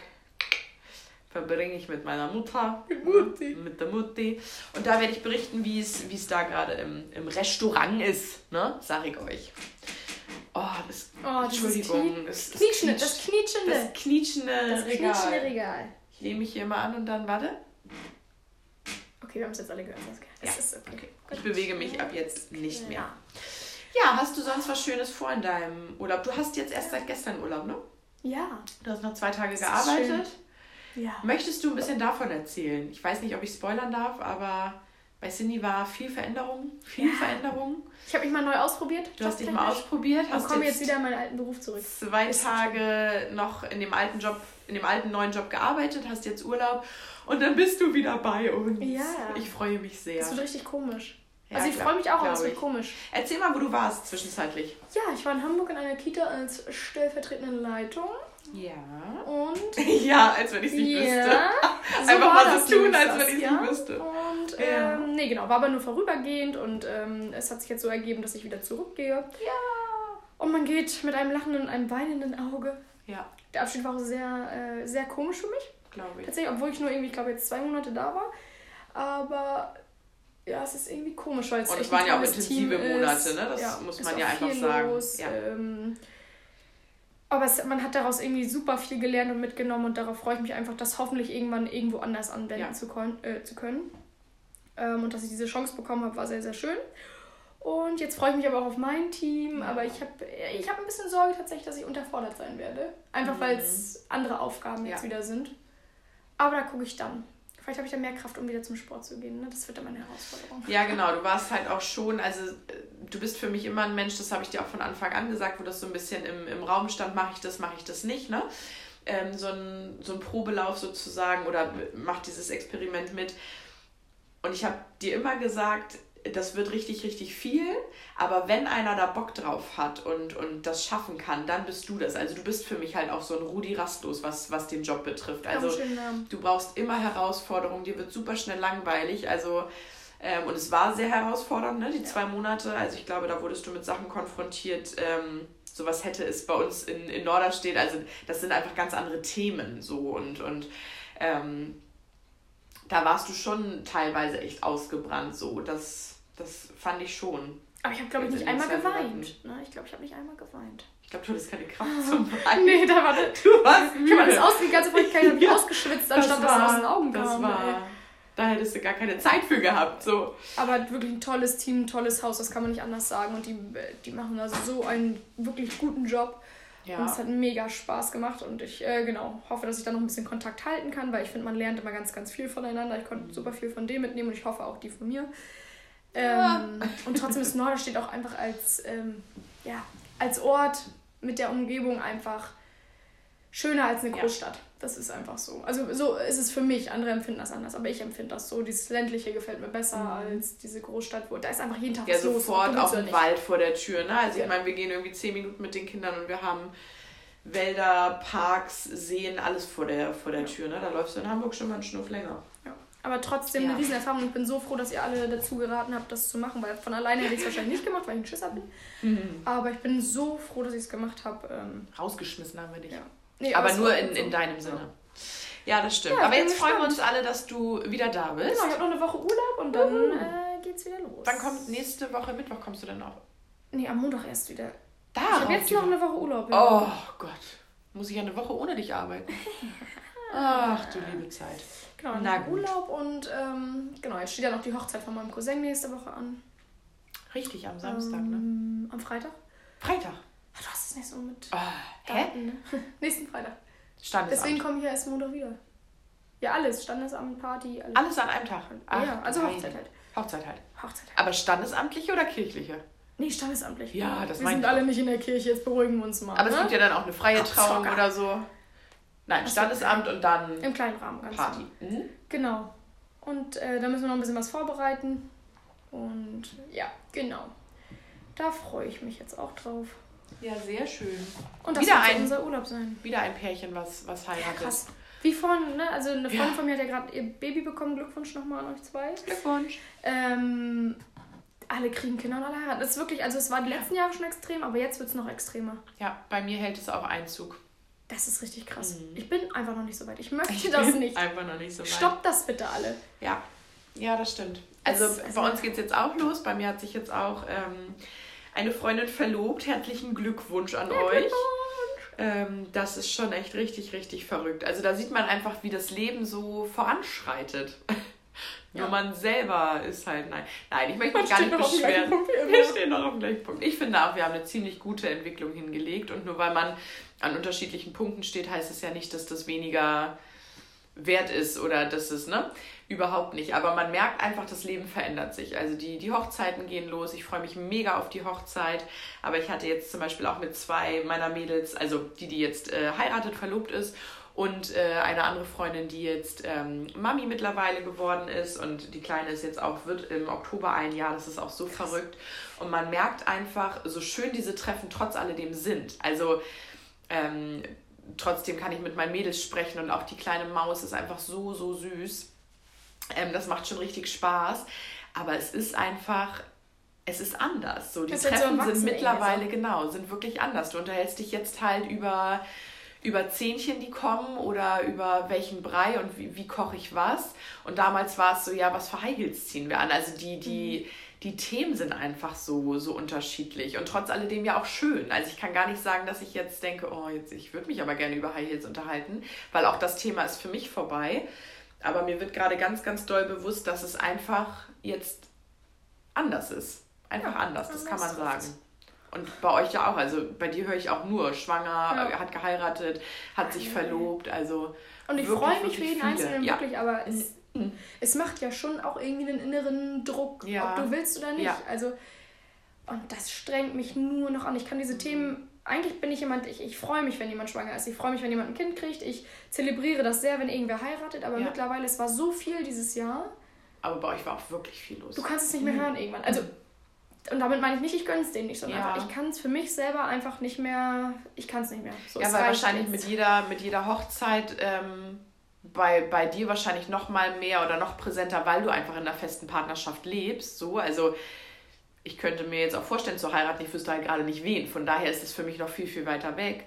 Verbringe ich mit meiner Mutter. Mit Mutti. Mit der Mutti. Und da werde ich berichten, wie es, da gerade im, im Restaurant ist. Ne? Sag ich euch. Oh, das. Oh, dieses Entschuldigung. Es- es Knietschende, das Knietschende. Das knietschende Das Regal. knietschende Regal. Ich lehne mich hier mal an und dann warte. Okay, wir haben es jetzt alle gehört. Es Ja, ist okay. Gut. Ich bewege mich ab jetzt nicht mehr. Ja. Ja, hast du sonst was Schönes vor in deinem Urlaub? Du hast jetzt erst seit gestern Urlaub, ne? Ja. Du hast noch zwei Tage gearbeitet. Ja. Möchtest du ein bisschen davon erzählen? Ich weiß nicht, ob ich spoilern darf, aber bei Cindy war viel Veränderung. Viel Ja. Veränderung. Ich habe mich mal neu ausprobiert. Du hast dich mal ausprobiert, Und komme jetzt, jetzt wieder in meinen alten Beruf zurück. zwei Ist Tage noch in dem alten Job, in dem alten neuen Job gearbeitet, hast jetzt Urlaub und dann bist du wieder bei uns. Ja. Ich freue mich sehr. Das wird richtig komisch. Ja, also ich freue mich auch, aber es wird komisch. Erzähl mal, wo du warst zwischenzeitlich. Ja, ich war in Hamburg in einer Kita als stellvertretende Leitung. Ja. Und Ja, als wenn ich es nicht wüsste. ja, so Einfach mal so das tun, als wenn ich es Saskia. nicht wüsste. Und Ja. ähm, nee, genau, war aber nur vorübergehend und ähm, es hat sich jetzt so ergeben, dass ich wieder zurückgehe. Ja. Und man geht mit einem lachenden und einem weinenden Auge. Ja, Der Abschied war auch sehr, äh, sehr komisch für mich. glaube ich. Tatsächlich, obwohl ich nur irgendwie, ich glaube, jetzt zwei Monate da war. Aber ja, es ist irgendwie komisch, weil es Und es echt waren ja auch intensive Monate, ne? Das muss ist man ja einfach sagen. Los, Ja. ähm, aber es, man hat daraus irgendwie super viel gelernt und mitgenommen und darauf freue ich mich einfach, das hoffentlich irgendwann irgendwo anders anwenden Ja. zu, kon äh, zu können. Ähm, und dass ich diese Chance bekommen habe, war sehr, sehr schön. Und jetzt freue ich mich aber auch auf mein Team. Ja. Aber ich habe ich hab ein bisschen Sorge tatsächlich, dass ich unterfordert sein werde. Einfach Mhm. weil es andere Aufgaben jetzt Ja. wieder sind. Aber da gucke ich dann. Vielleicht habe ich dann mehr Kraft, um wieder zum Sport zu gehen. Ne? Das wird dann meine Herausforderung. Ja, genau. Du warst halt auch schon, also äh, du bist für mich immer ein Mensch, das habe ich dir auch von Anfang an gesagt, wo das so ein bisschen im, im Raum stand, mache ich das, mache ich das nicht, ne? Ähm, so, ein, so ein Probelauf sozusagen oder mach dieses Experiment mit. Und ich habe dir immer gesagt, das wird richtig, richtig viel, aber wenn einer da Bock drauf hat und, und das schaffen kann, dann bist du das. Also du bist für mich halt auch so ein Rudi Rastlos, was, was den Job betrifft. Also Namen. Du brauchst immer Herausforderungen, dir wird super schnell langweilig. Also, ähm, und es war sehr herausfordernd, ne, die Ja. zwei Monate. Also ich glaube, da wurdest du mit Sachen konfrontiert. Ähm, sowas hätte es bei uns in, in Norderstedt. Also das sind einfach ganz andere Themen so und, und ähm, da warst du schon teilweise echt ausgebrannt so. Das, das fand ich schon. Aber ich habe, glaube ich, nicht einmal geweint. Ne? Ich glaube, ich habe nicht einmal geweint. Ich glaube, du hattest keine Kraft zum Weinen. Nee, da war das. Du warst Ich habe müde. aus, die ganze Feuchtigkeit habe ich Ja. ausgeschwitzt, anstatt dass es aus den Augen das kam. war, ey. da hättest du gar keine Zeit für gehabt. So. Aber wirklich ein tolles Team, ein tolles Haus, das kann man nicht anders sagen. Und die, die machen also so einen wirklich guten Job. Und es hat mega Spaß gemacht. Und ich äh, genau hoffe, dass ich da noch ein bisschen Kontakt halten kann, weil ich finde, man lernt immer ganz, ganz viel voneinander. Ich konnte super viel von dem mitnehmen und ich hoffe auch die von mir. Ähm, Und trotzdem ist Norderstedt auch einfach als, ähm, ja, als Ort mit der Umgebung einfach schöner als eine Ja. Großstadt. Das ist einfach so. Also so ist es für mich. Andere empfinden das anders, aber ich empfinde das so. Dieses ländliche gefällt mir besser Mhm. als diese Großstadt, wo da ist einfach jeden Tag Ja, was los. sofort Du willst auch ja ein. Wald vor der Tür. Ne? Also Ja. ich meine, wir gehen irgendwie zehn Minuten mit den Kindern und wir haben Wälder, Parks, Seen, alles vor der, vor der Tür. Ne? Da läufst du in Hamburg schon mal einen Schnuff länger. Ja. Aber trotzdem Ja. eine Riesenerfahrung. Ich bin so froh, dass ihr alle dazu geraten habt, das zu machen, weil von alleine hätte ich es wahrscheinlich nicht gemacht, weil ich ein Schisser bin. Mhm. Aber ich bin so froh, dass ich es gemacht habe. Ähm, Rausgeschmissen haben wir dich. ja. Nee, Aber nur in, gut in so. deinem Sinne. Ja, das stimmt. Ja, Aber jetzt freuen wir uns alle, dass du wieder da bist. Genau, ich habe noch eine Woche Urlaub und dann äh, geht's wieder los. Wann kommt nächste Woche, Mittwoch kommst du dann auch? Nee, am Montag erst wieder. Da. ich habe jetzt noch eine Woche Urlaub. ja. Oh Gott. Muss ich eine Woche ohne dich arbeiten? Ach du liebe Zeit. Genau, Na gut. Urlaub und ähm, genau, jetzt steht ja noch die Hochzeit von meinem Cousin nächste Woche an. Richtig, am Samstag, ne? ähm, Am Freitag. Freitag. Ach, du hast es nicht so mit Oh, hä? Daten, ne? Nächsten Freitag. Standesamt. Deswegen komme ich ja erst Montag wieder. Ja, alles. Standesamt, Party, alles. Alles an einem Tag. Ach, ja, also nein. Hochzeit halt. Hochzeit halt. Hochzeit halt. Aber standesamtliche oder kirchliche? Nee, standesamtlich. Ja, das Wir meine sind ich alle doch. nicht in der Kirche, jetzt beruhigen wir uns mal. Aber es ne? gibt ja dann auch eine freie Ach, Trauung Zocker. oder so. Nein. Standesamt und dann Im kleinen Rahmen ganz Party. Mhm. Genau. Und äh, da müssen wir noch ein bisschen was vorbereiten. Und ja, genau. Da freue ich mich jetzt auch drauf. Ja, sehr schön. Und das Wieder wird ein- unser Urlaub sein. Wieder ein Pärchen, was, was heiratet. Krass. Wie vorhin, ne? Also eine Freundin Ja. von mir hat ja gerade ihr Baby bekommen. Glückwunsch nochmal an euch zwei. Glückwunsch. Ähm, alle kriegen Kinder und alle heiraten. Das ist wirklich, also es war die letzten Jahre schon extrem, aber jetzt wird es noch extremer. Ja, bei mir hält es auch Einzug. Das ist richtig krass. Mhm. Ich bin einfach noch nicht so weit. Ich möchte das bin nicht. Einfach noch nicht so weit. Stoppt das bitte alle. Ja, ja, das stimmt. Also, Das- also- bei uns geht es jetzt auch los. Bei mir hat sich jetzt auch ähm, eine Freundin verlobt. Herzlichen Glückwunsch an euch. Ähm, das ist schon echt richtig, richtig verrückt. Also da sieht man einfach, wie das Leben so voranschreitet. Nur Ja. man selber ist halt, nein, nein, ich möchte mich Man gar nicht beschweren. Wir stehen noch auf dem gleichen Punkt. Ich finde auch, wir haben eine ziemlich gute Entwicklung hingelegt und nur weil man an unterschiedlichen Punkten steht, heißt es ja nicht, dass das weniger wert ist oder dass es, ne? Überhaupt nicht. Aber man merkt einfach, das Leben verändert sich. Also die, die Hochzeiten gehen los. Ich freue mich mega auf die Hochzeit. Aber ich hatte jetzt zum Beispiel auch mit zwei meiner Mädels, also die, die jetzt äh, heiratet, verlobt ist und äh, eine andere Freundin, die jetzt ähm, Mami mittlerweile geworden ist und die Kleine ist jetzt auch, wird im Oktober ein Jahr, das ist auch so verrückt. Und man merkt einfach, so schön diese Treffen trotz alledem sind. Also ähm, trotzdem kann ich mit meinen Mädels sprechen und auch die kleine Maus ist einfach so, so süß. Ähm, das macht schon richtig Spaß. Aber es ist einfach, es ist anders. So, die ist halt so Treffen sind mittlerweile, genau, sind wirklich anders. Du unterhältst dich jetzt halt über, über Zähnchen, die kommen oder über welchen Brei und wie, wie koche ich was. Und damals war es so, ja, was für High Heels ziehen wir an? Also die, die, die Themen sind einfach so, so unterschiedlich und trotz alledem ja auch schön. Also ich kann gar nicht sagen, dass ich jetzt denke, oh, jetzt, ich würde mich aber gerne über High Heels unterhalten, weil auch das Thema ist für mich vorbei. Aber mir wird gerade ganz, ganz doll bewusst, dass es einfach jetzt anders ist. Einfach Ja, anders, das kann man sagen. Und bei euch ja auch, also bei dir höre ich auch nur, schwanger, Ja. hat geheiratet, hat sich verlobt, also Und ich freue mich für jeden. Einzelnen, Ja. wirklich, aber es. Es macht ja schon auch irgendwie einen inneren Druck, Ja. ob du willst oder nicht. Ja. Also, und das strengt mich nur noch an. Ich kann Mhm. diese Themen, eigentlich bin ich jemand, ich, ich freue mich, wenn jemand schwanger ist. Ich freue mich, wenn jemand ein Kind kriegt. Ich zelebriere das sehr, wenn irgendwer heiratet, aber Ja. mittlerweile, es war so viel dieses Jahr, aber bei euch war auch wirklich viel los. du kannst es nicht mehr hören irgendwann. Also, und damit meine ich nicht, ich gönne es denen nicht, sondern Ja. einfach, ich kann es für mich selber einfach nicht mehr, ich kann es nicht mehr. So, ja, weil wahrscheinlich jetzt. mit jeder, mit jeder Hochzeit ähm, bei, bei dir wahrscheinlich noch mal mehr oder noch präsenter, weil du einfach in einer festen Partnerschaft lebst. So, also ich könnte mir jetzt auch vorstellen zu heiraten, ich wüsste halt gerade nicht wen. Von daher ist es für mich noch viel, viel weiter weg.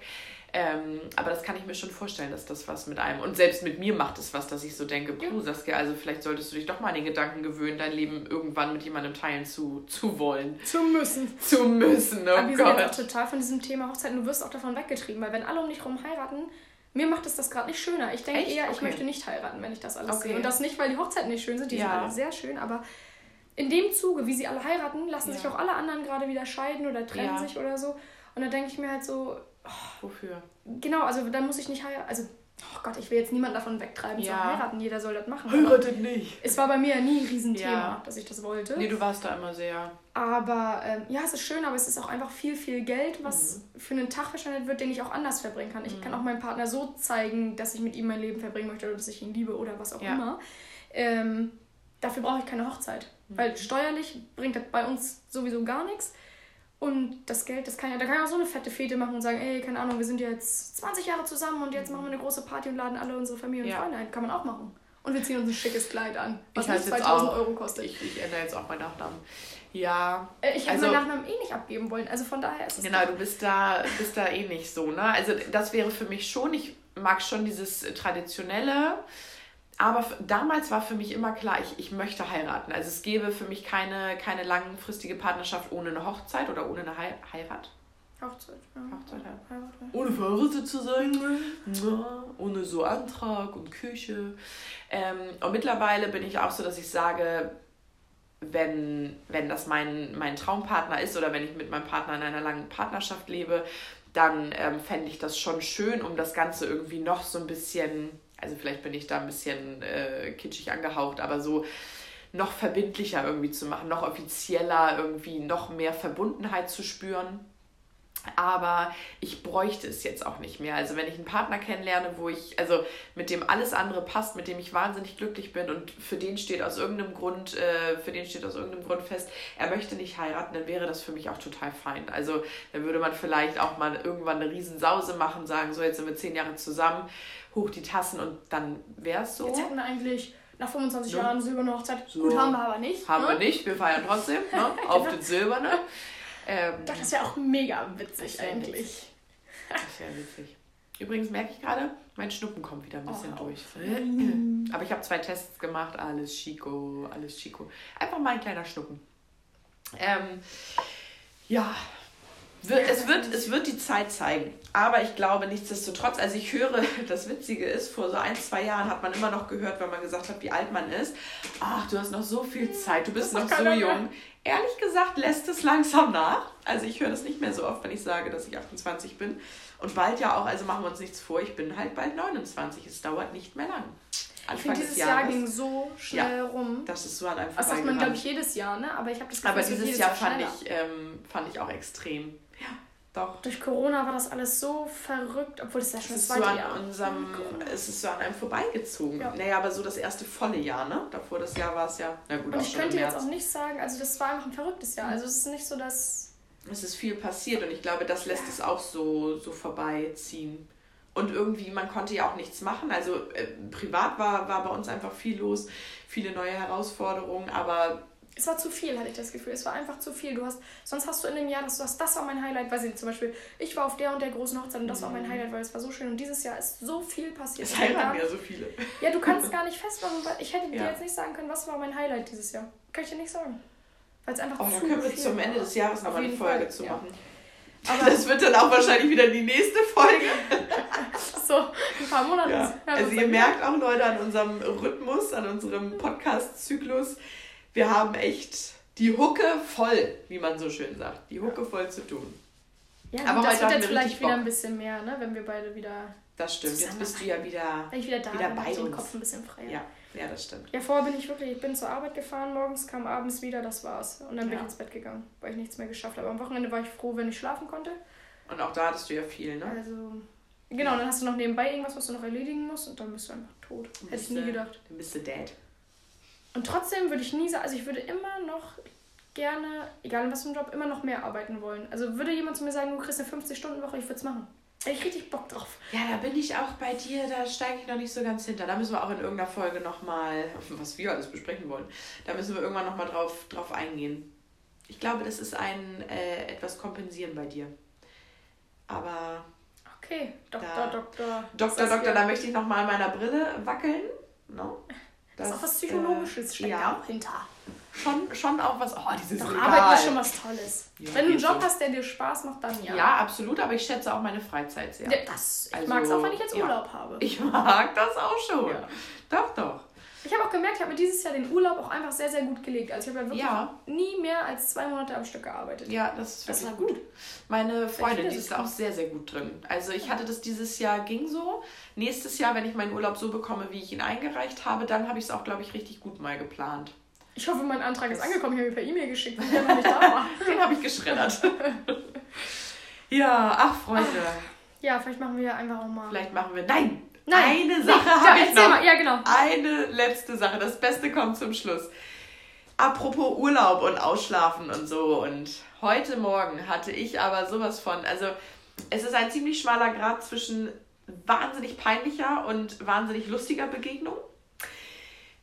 Ähm, aber das kann ich mir schon vorstellen, dass das was mit einem. Und selbst mit mir macht es was, dass ich so denke, puh, Saskia, also vielleicht solltest du dich doch mal an den Gedanken gewöhnen, dein Leben irgendwann mit jemandem teilen zu, zu wollen. Zu müssen. Zu müssen, oh Aber wir sind jetzt Gott. auch total von diesem Thema Hochzeiten. Du wirst auch davon weggetrieben, weil wenn alle um dich herum heiraten, mir macht es das gerade nicht schöner. Ich denke eher, ich Okay. möchte nicht heiraten, wenn ich das alles Okay. sehe. Und das nicht, weil die Hochzeiten nicht schön sind, die sind Ja. alle sehr schön, aber in dem Zuge, wie sie alle heiraten, lassen Ja. sich auch alle anderen gerade wieder scheiden oder trennen Ja. sich oder so. Und da denke ich mir halt so, Wofür? genau, also da muss ich nicht heiraten. Also, oh Gott, ich will jetzt niemanden davon wegtreiben zu Ja. heiraten. Jeder soll das machen. Heiratet nicht. es war bei mir ja nie ein Riesenthema, Ja. dass ich das wollte. Nee, du warst da immer sehr. Aber ähm, ja, es ist schön, aber es ist auch einfach viel, viel Geld, was Mhm. für einen Tag verschwendet wird, den ich auch anders verbringen kann. Ich kann auch meinem Partner so zeigen, dass ich mit ihm mein Leben verbringen möchte oder dass ich ihn liebe oder was auch Ja. immer. Ähm, dafür brauche ich keine Hochzeit. Mhm. Weil steuerlich bringt das bei uns sowieso gar nichts. Und das Geld, das kann ja, da kann ja auch so eine fette Fete machen und sagen, ey, keine Ahnung, wir sind jetzt 20 Jahre zusammen und jetzt machen wir eine große Party und laden alle unsere Familie und Ja. Freunde ein. Kann man auch machen. Und wir ziehen uns ein schickes Kleid an, was Ich nicht heiße jetzt 2000 auch- Euro kostet. Ich, ich ändere jetzt auch meinen Nachnamen. Ja, Äh, ich hätte Also- meinen Nachnamen eh nicht abgeben wollen. Also von daher ist es. Genau, du bist da, bist da eh nicht so, ne? Also das wäre für mich schon, ich mag schon dieses Traditionelle, aber damals war für mich immer klar, ich, ich möchte heiraten. Also es gäbe für mich keine, keine langfristige Partnerschaft ohne eine Hochzeit oder ohne eine Hei- Heirat. Hochzeit, ja. Hochzeit, ja. Heirat, ja. Ohne verheiratet zu sein, ne? ohne so Antrag und Küche. Ähm, und mittlerweile bin ich auch so, dass ich sage, wenn, wenn das mein, mein Traumpartner ist oder wenn ich mit meinem Partner in einer langen Partnerschaft lebe, dann ähm, fände ich das schon schön, um das Ganze irgendwie noch so ein bisschen, also vielleicht bin ich da ein bisschen äh, kitschig angehaucht, aber so noch verbindlicher irgendwie zu machen, noch offizieller, irgendwie noch mehr Verbundenheit zu spüren. Aber ich bräuchte es jetzt auch nicht mehr. Also wenn ich einen Partner kennenlerne, wo ich, also mit dem alles andere passt, mit dem ich wahnsinnig glücklich bin und für den steht aus irgendeinem Grund, äh, für den steht aus irgendeinem Grund fest, er möchte nicht heiraten, dann wäre das für mich auch total fein. Also dann würde man vielleicht auch mal irgendwann eine Riesensause machen, sagen, so jetzt sind wir zehn Jahre zusammen, hoch die Tassen und dann wäre es so. Jetzt hätten wir eigentlich nach 25 Ja. Jahren silberne Hochzeit. So. Gut, haben wir aber nicht. Haben ne? wir nicht, wir feiern trotzdem, ne? auf den Silberne. Ähm, Doch, das wäre auch mega witzig eigentlich. witzig. Das ist ja witzig. Übrigens merke ich gerade, mein Schnuppen kommt wieder ein bisschen Oh, durch. Aber ich habe zwei Tests gemacht, alles Chico, alles Chico. Einfach mal ein kleiner Schnuppen. Ähm, ja, es, wird, es wird die Zeit zeigen. Aber ich glaube nichtsdestotrotz, also ich höre, das Witzige ist, vor so ein, zwei Jahren hat man immer noch gehört, wenn man gesagt hat, wie alt man ist. Ach, du hast noch so viel Zeit, du bist noch so mehr. jung. Ehrlich gesagt lässt es langsam nach. Also ich höre das nicht mehr so oft, wenn ich sage, dass ich 28 bin. Und bald ja auch, also machen wir uns nichts vor, ich bin halt bald 29. Es dauert nicht mehr lang. Ich Anfang finde, des dieses Jahr ging so schnell rum. das ist so an einem Das sagt man, glaube ich, jedes Jahr, ne? Aber ich habe das Gefühl, Aber dieses Jahr fand schneller. ich, ähm, fand ich auch extrem. Ja, doch. Durch Corona war das alles so verrückt, obwohl es ja schon das so zweite an Jahr. unserem, es ist so an einem vorbeigezogen. Ja. Naja, aber so das erste volle Jahr, ne? Davor das Jahr war es ja, na gut, Und ich könnte jetzt auch nicht sagen, also das war einfach ein verrücktes Jahr. Also es ist nicht so, dass. Es ist viel passiert und ich glaube, das lässt es auch so, so vorbeiziehen. Und irgendwie, man konnte ja auch nichts machen. Also äh, privat war, war bei uns einfach viel los, viele neue Herausforderungen, aber Es war zu viel, hatte ich das Gefühl. Es war einfach zu viel. Du hast, sonst hast du in dem Jahr, dass du hast, das war mein Highlight, weiß ich nicht, zum Beispiel, ich war auf der und der großen Hochzeit und das war mein Highlight, weil es war so schön. Und dieses Jahr ist so viel passiert. es heiraten ja so viele. Ja, du kannst gar nicht festmachen, weil ich hätte dir Ja. jetzt nicht sagen können, was war mein Highlight dieses Jahr. Kann ich dir nicht sagen. Weil es einfach Oh, zu können wir viel zum Ende des Jahres nochmal eine Folge Fall, zu ja. machen. Aber Das wird dann auch wahrscheinlich wieder die nächste Folge. so, ein paar Monate. Ja. Also ihr merkt auch, Leute, an unserem Rhythmus, an unserem Podcast-Zyklus, wir haben echt die Hucke voll, wie man so schön sagt. Die Hucke voll zu tun. Ja, Aber das wird jetzt vielleicht wieder ein bisschen mehr, ne? wenn wir beide wieder, Das stimmt. Jetzt bist du ja wieder. wenn ich wieder da Wieder bin, bei ich den uns. Kopf ein bisschen freier. Ja, ja, das stimmt. Ja, vorher bin ich wirklich, ich bin zur Arbeit gefahren morgens, kam abends wieder, das war's. Und dann bin Ja. ich ins Bett gegangen, weil ich nichts mehr geschafft habe. Am Wochenende war ich froh, wenn ich schlafen konnte. Und auch da hattest du ja viel, ne? Also, genau, dann hast du noch nebenbei irgendwas, was du noch erledigen musst und dann bist du einfach tot. Hätte ich nie gedacht. Dann bist du dead. Und trotzdem würde ich nie sagen, also ich würde immer noch gerne, egal in was für einem Job, immer noch mehr arbeiten wollen. Also würde jemand zu mir sagen, du kriegst eine 50-Stunden-Woche, ich würde es machen. Hätte ich richtig Bock drauf. Ja, da bin ich auch bei dir, da steige ich noch nicht so ganz hinter. Da müssen wir auch in irgendeiner Folge nochmal, was wir alles besprechen wollen, da müssen wir irgendwann nochmal drauf, drauf eingehen. Ich glaube, das ist ein äh, etwas kompensieren bei dir. Aber Okay, Doktor, Da- Doktor. Doktor. Doktor, da möchte ich nochmal meiner Brille wackeln. No? Das ist auch was Psychologisches, äh, steckt ja, auch hinter. schon, schon auch was. Oh, dieses Doch, Regal. Arbeit ist schon was Tolles. Ja, Wenn du einen Job so. hast, der dir Spaß macht, dann ja. Ja. absolut, aber ich schätze auch meine Freizeit sehr. Ja, das, ich Also, mag es auch, wenn ich jetzt. Urlaub habe. Ich mag das auch schon. Doch, doch. Ich habe auch gemerkt, ich habe mir dieses Jahr den Urlaub auch einfach sehr, sehr gut gelegt. Also ich habe ja wirklich Ja. nie mehr als zwei Monate am Stück gearbeitet. Ja, das ist Das wirklich war gut. Meine Freundin, die ist da auch sehr, sehr gut drin. Also ich hatte das dieses Jahr, ging so. Nächstes Jahr, wenn ich meinen Urlaub so bekomme, wie ich ihn eingereicht habe, dann habe ich es auch, glaube ich, richtig gut mal geplant. Ich hoffe, mein Antrag ist angekommen. Ich habe ihn per E-Mail geschickt, weil der noch nicht da war. Den habe ich geschreddert. ja, ach Freunde, Ja, vielleicht machen wir ja einfach auch mal. vielleicht machen wir... Nein! Nein, Eine nee, Sache ja, habe ich noch. mal. Ja, genau. Eine letzte Sache. Das Beste kommt zum Schluss. apropos Urlaub und Ausschlafen und so. Und heute Morgen hatte ich aber sowas von, also es ist ein ziemlich schmaler Grad zwischen wahnsinnig peinlicher und wahnsinnig lustiger Begegnung.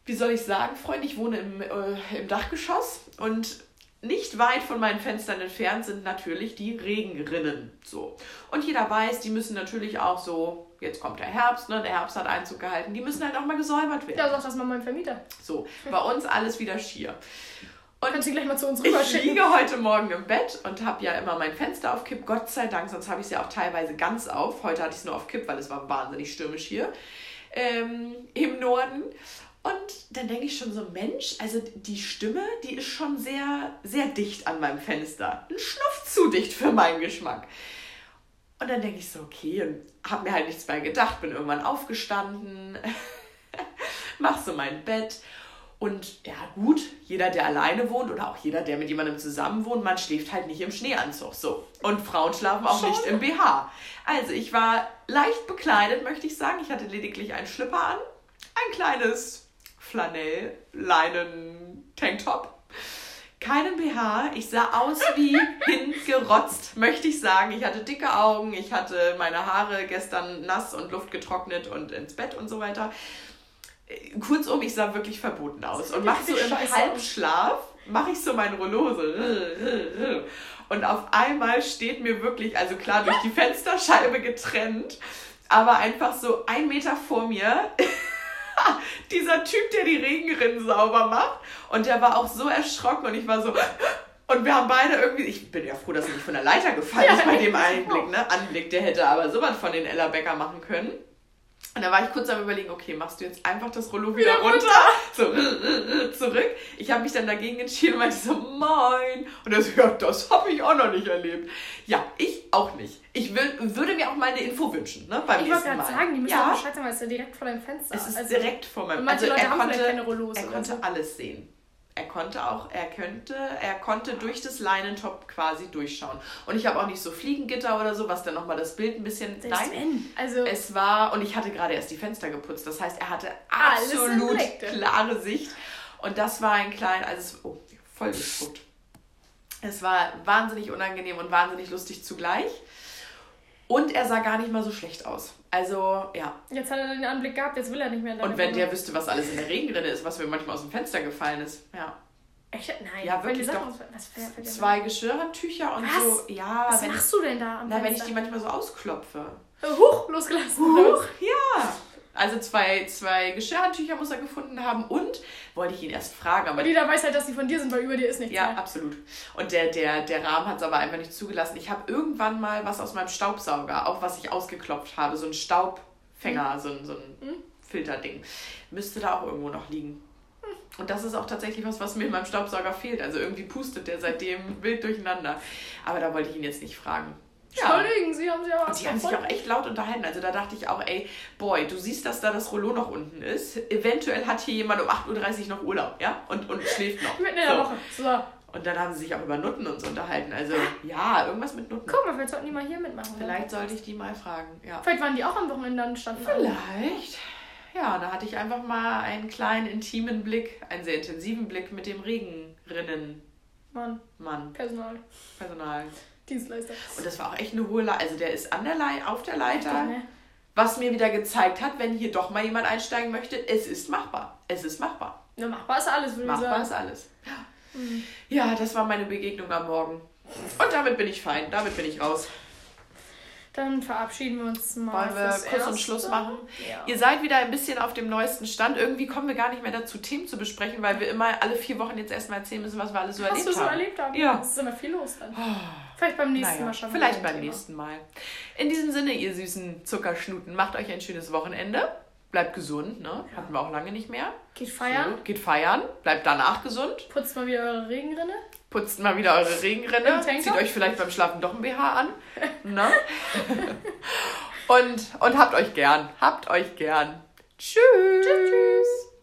Wie soll ich sagen, Freunde, ich wohne im, äh, im Dachgeschoss und nicht weit von meinen Fenstern entfernt sind natürlich die Regenrinnen. So. Und jeder weiß, die müssen natürlich auch so, jetzt kommt der Herbst, ne? Der Herbst hat Einzug gehalten, die müssen halt auch mal gesäubert werden. Ja, sag das mal meinem Vermieter. So, bei uns alles wieder schier. Und Kannst du gleich mal zu uns ich liege heute Morgen im Bett und habe ja immer mein Fenster auf Kipp, Gott sei Dank, sonst habe ich es ja auch teilweise ganz auf. Heute hatte ich es nur auf Kipp, weil es war wahnsinnig stürmisch hier ähm, im Norden. Und dann denke ich schon so, Mensch, also die Stimme, die ist schon sehr, sehr dicht an meinem Fenster. Ein Schnuff zu dicht für meinen Geschmack. Und dann denke ich so, okay, und habe mir halt nichts mehr gedacht, bin irgendwann aufgestanden, mach so mein Bett. Und ja, gut, jeder, der alleine wohnt oder auch jeder, der mit jemandem zusammen wohnt, man schläft halt nicht im Schneeanzug. So. Und Frauen schlafen auch Schon? nicht im BH. Also, ich war leicht bekleidet, möchte ich sagen. Ich hatte lediglich einen Schlipper an, ein kleines Flanell-Leinen-Tanktop. Keinen BH. Ich sah aus wie hingerotzt, möchte ich sagen. Ich hatte dicke Augen, ich hatte meine Haare gestern nass und luftgetrocknet und ins Bett und so weiter. Kurzum, ich sah wirklich verboten aus. Und mach so im Halbschlaf, mache ich so mein Rollo so. Und auf einmal steht mir wirklich, also klar, durch die Fensterscheibe getrennt, aber einfach so ein Meter vor mir dieser Typ, der die Regenrinnen sauber macht. Und der war auch so erschrocken und ich war so. Und wir haben beide irgendwie, ich bin ja froh, dass er nicht von der Leiter gefallen ist bei dem Einblick, ne? Anblick, der hätte aber sowas von den Ella Becker machen können. Und da war ich kurz am überlegen, okay, machst du jetzt einfach das Rollo wieder, wieder runter? runter? So. Ich habe mich dann dagegen entschieden und meinte so, moin. Und er so, ja, das habe ich auch noch nicht erlebt. Ja, ich auch nicht. Ich will, würde mir auch mal eine Info wünschen, ne, beim Ich wollte gerade sagen, die müssen ja. Bescheid sagen, weil es ist ja direkt vor deinem Fenster. Es ist also, direkt vor meinem Fenster. Also er konnte, er konnte so. alles sehen er konnte auch, er könnte, er konnte durch das Leinentop quasi durchschauen. Und ich habe auch nicht so Fliegengitter oder so, was dann nochmal das Bild ein bisschen. Selbst nein, wenn. Also es war, und ich hatte gerade erst die Fenster geputzt. Das heißt, er hatte absolut klare Sicht. Und das war ein klein, also es, oh, voll gespuckt. Es war wahnsinnig unangenehm und wahnsinnig lustig zugleich. Und er sah gar nicht mal so schlecht aus. Also, ja. Jetzt hat er den Anblick gehabt, jetzt will er nicht mehr. Und wenn der wüsste, was alles in der Regenrinne ist, was mir manchmal aus dem Fenster gefallen ist. Ja. Echt? Nein. Ja, wirklich doch. Was für, für zwei Geschirrtücher und was? so. Ja. Was machst du denn da am Na, Fenster? wenn ich die manchmal so ausklopfe. Huch, losgelassen. Huch, ja. Also zwei, zwei Geschirrtücher muss er gefunden haben und wollte ich ihn erst fragen. Aber und jeder weiß halt, dass die von dir sind, weil über dir ist nichts Ja, mehr. absolut. Und der, der, der Rahmen hat es aber einfach nicht zugelassen. Ich habe irgendwann mal was aus meinem Staubsauger, auch was ich ausgeklopft habe, so ein Staubfänger, mhm. so ein, so ein mhm. Filterding. Müsste da auch irgendwo noch liegen. Hm. Und das ist auch tatsächlich was, was mir in meinem Staubsauger fehlt. Also irgendwie pustet der seitdem wild durcheinander. Aber da wollte ich ihn jetzt nicht fragen. Ja. Entschuldigen Sie, haben Sie aber Die haben sich auch echt laut unterhalten. Also da dachte ich auch, ey, boy, du siehst, dass da das Rollo noch unten ist. Eventuell hat hier jemand um 8.30 Uhr noch Urlaub, ja? Und, und schläft noch. Mitten in der Woche. So. Und dann haben sie sich auch über Nutten und so unterhalten. Also ja, irgendwas mit Nutten. Guck mal, vielleicht sollten die mal hier mitmachen. Vielleicht sollte ich die mal fragen, ja. Vielleicht waren die auch am Wochenende dann standen. Vielleicht. Ja, da hatte ich einfach mal einen kleinen intimen Blick, einen sehr intensiven Blick mit dem Regenrinnen. Mann. Mann. Personal. Personal. Dienstleister. Und das war auch echt eine hohe Leiter. Also der ist an der Le auf der Leiter. Ne? Was mir wieder gezeigt hat, wenn hier doch mal jemand einsteigen möchte, es ist machbar. Es ist machbar. Ja, machbar ist alles, würde ich sagen. Machbar ist alles. Ja. Mhm. ja, das war meine Begegnung am Morgen. Und damit bin ich fein. Damit bin ich raus. Dann verabschieden wir uns mal. Wollen wir kurz erste? und Schluss machen? Ja. Ihr seid wieder ein bisschen auf dem neuesten Stand. Irgendwie kommen wir gar nicht mehr dazu, Themen zu besprechen, weil wir immer alle vier Wochen jetzt erstmal erzählen müssen, was wir alles so was erlebt haben. Was wir so erlebt haben. Ja. Es ist immer viel los dann. Oh. Vielleicht beim nächsten naja, Mal schon. Vielleicht beim Thema. nächsten Mal. In diesem Sinne, ihr süßen Zuckerschnuten, macht euch ein schönes Wochenende. Bleibt gesund, ne? Ja. Hatten wir auch lange nicht mehr. Geht feiern. So, geht feiern. Bleibt danach gesund. Putzt mal wieder eure Regenrinne. Putzt mal wieder eure Regenrinne. Zieht euch vielleicht beim Schlafen doch ein BH an. ne? und, und habt euch gern. Habt euch gern. Tschüss. Tschüss. tschüss.